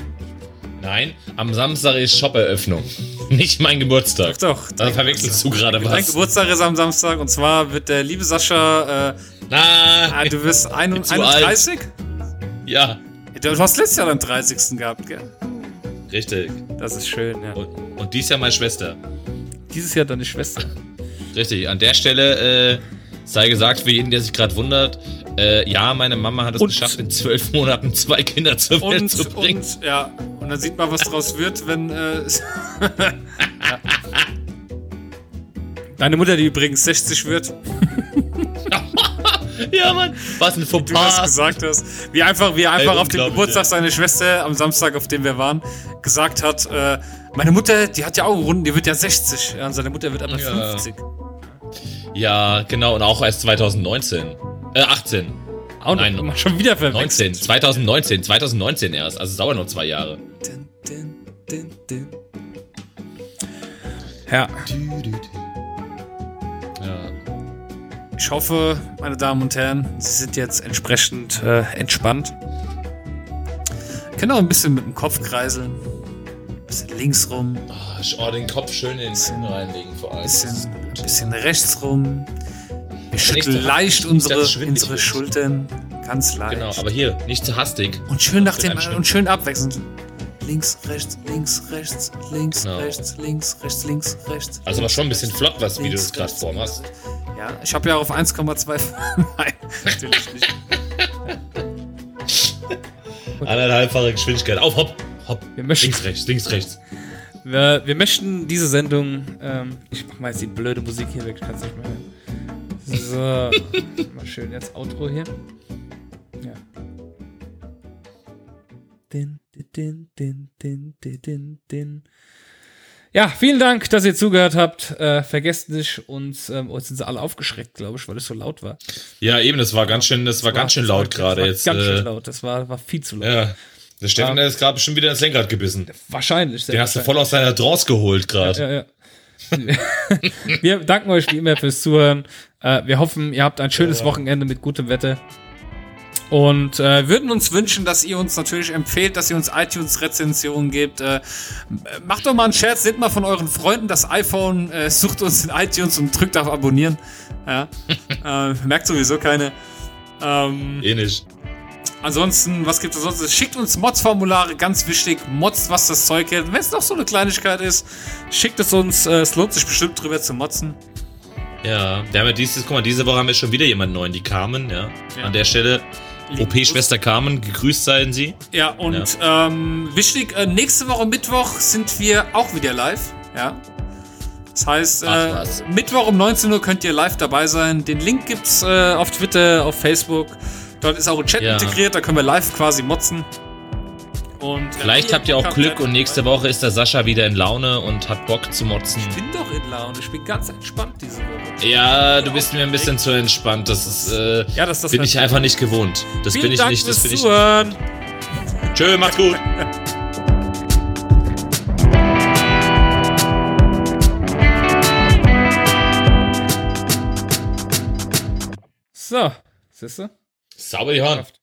B: Nein, am Samstag ist Shop-Eröffnung. Nicht mein Geburtstag.
A: Doch, doch.
B: Da verwechselst du gerade was.
A: Dein Geburtstag ist am Samstag und zwar wird der liebe Sascha. Äh,
B: Na,
A: ah, du wirst 31?
B: Ja.
A: Du hast letztes Jahr den 30. gehabt, gell?
B: Richtig.
A: Das ist schön, ja.
B: Und, und dies Jahr meine Schwester.
A: Dieses Jahr deine Schwester.
B: Richtig, an der Stelle äh, sei gesagt, für jeden, der sich gerade wundert, äh, ja, meine Mama hat es
A: Und-
B: geschafft, in zwölf Monaten zwei Kinder zur Welt
A: Und,
B: zu bringen.
A: und, ja, und dann sieht man, was draus wird, wenn, äh, ja. Deine Mutter, die übrigens 60 wird,
B: ja, Mann, was ein
A: du das
B: Fauxpas.
A: gesagt hast. Wie einfach, wie einfach
B: Ey,
A: auf dem Geburtstag
B: ja.
A: seiner Schwester am Samstag, auf dem wir waren, gesagt hat, äh, meine Mutter, die hat ja auch Runden, die wird ja 60. Ja, und seine Mutter wird aber
B: Ja.
A: 50.
B: Ja, genau, und auch erst 2019. Äh, 18.
D: Auch noch,
B: Nein,
D: mal schon wieder
B: 19.
D: verwechselt.
B: 2019. 2019 erst. Also es dauert noch zwei Jahre.
D: Ja.
B: Ja.
A: Ich hoffe, meine Damen und Herren, Sie sind jetzt entsprechend äh, entspannt. Können auch ein bisschen mit dem Kopf kreiseln. Ein bisschen links rum, ein
B: Oh, den Kopf schön in den Sinn reinlegen vor allem.
A: Bisschen, bisschen rechts rum. Wir schütteln leicht unsere, unsere. Schultern. Ganz leicht.
B: Genau, aber hier, nicht zu hastig.
A: und schön nach dem und schön abwechselnd. Links, rechts, links, rechts, links,
B: Genau.
A: rechts, links, rechts, links, rechts.
B: Also aber schon ein bisschen flott, was, wie du
A: links,
B: das gerade
A: rechts,
B: vormachst.
A: Ja, ich habe ja auf 1,2. Nein, natürlich nicht.
B: Anderthalbfache Geschwindigkeit. Auf, hopp, hopp.
D: Wir möchten-
B: Links, rechts, links, rechts.
D: Wir, wir möchten diese Sendung. Ähm, ich mach mal jetzt die blöde Musik hier weg, ich kann's nicht mehr hören. So. mal schön jetzt Outro hier. Ja. Din, din, din, din, din, din. Ja, vielen Dank, dass ihr zugehört habt. Äh, vergesst nicht, uns, ähm, oh, jetzt sind sie alle aufgeschreckt, glaube ich, weil es so laut war.
B: Ja, eben, das war ganz schön, das war ganz schön laut
D: das
B: gerade jetzt.
D: Ganz schön
B: Äh,
D: laut, das war, war viel zu laut.
B: ja. Der Stefan
D: Ja.
B: ist gerade bestimmt wieder ins Lenkrad gebissen.
D: Wahrscheinlich.
B: Den hast du voll aus seiner Trance geholt gerade.
D: Ja, ja. wir danken euch wie immer fürs Zuhören. Äh, wir hoffen, ihr habt ein schönes Wochenende mit gutem Wetter.
A: Und äh, würden uns wünschen, dass ihr uns natürlich empfehlt, dass ihr uns iTunes-Rezensionen gebt. Äh, macht doch mal einen Scherz, seht mal von euren Freunden das iPhone, äh, sucht uns in iTunes und drückt auf Abonnieren. Ja. äh, merkt sowieso keine. Ähm,
B: Eh nicht.
A: Ansonsten, was gibt es sonst? Schickt uns Mods-Formulare, ganz wichtig. Mods, was das Zeug hält. Wenn es noch so eine Kleinigkeit ist, schickt es uns. Äh, es lohnt sich bestimmt drüber zu motzen.
B: Ja, wir haben ja dieses, guck mal, diese Woche haben wir schon wieder jemanden neuen, die Carmen, ja.
A: Ja.
B: An der Stelle, OP-Schwester Carmen, gegrüßt seien Sie.
A: Ja, und Ähm, wichtig, äh, nächste Woche Mittwoch sind wir auch wieder live. Ja. Das heißt,
B: Ach,
A: äh. Mittwoch um 19 Uhr könnt ihr live dabei sein. Den Link gibt's äh, auf Twitter, auf Facebook. Dort ist auch ein Chat
B: Ja.
A: integriert, da können wir live quasi motzen. Und äh,
B: Vielleicht habt ihr auch Glück und nächste Woche ist der Sascha wieder in Laune und hat Bock zu motzen.
A: Ich bin doch in Laune, ich bin ganz entspannt diese Woche.
B: Ja, du bist mir ein bisschen zu entspannt. Das ist, äh,
A: Ja, das- das
B: bin ich einfach nicht gewohnt. Das
A: Vielen
B: bin ich
A: Dank
B: nicht, das bin ich.
A: Zuhören.
B: Tschö, macht's gut.
D: So, siehst du?
B: Sauber die Hand.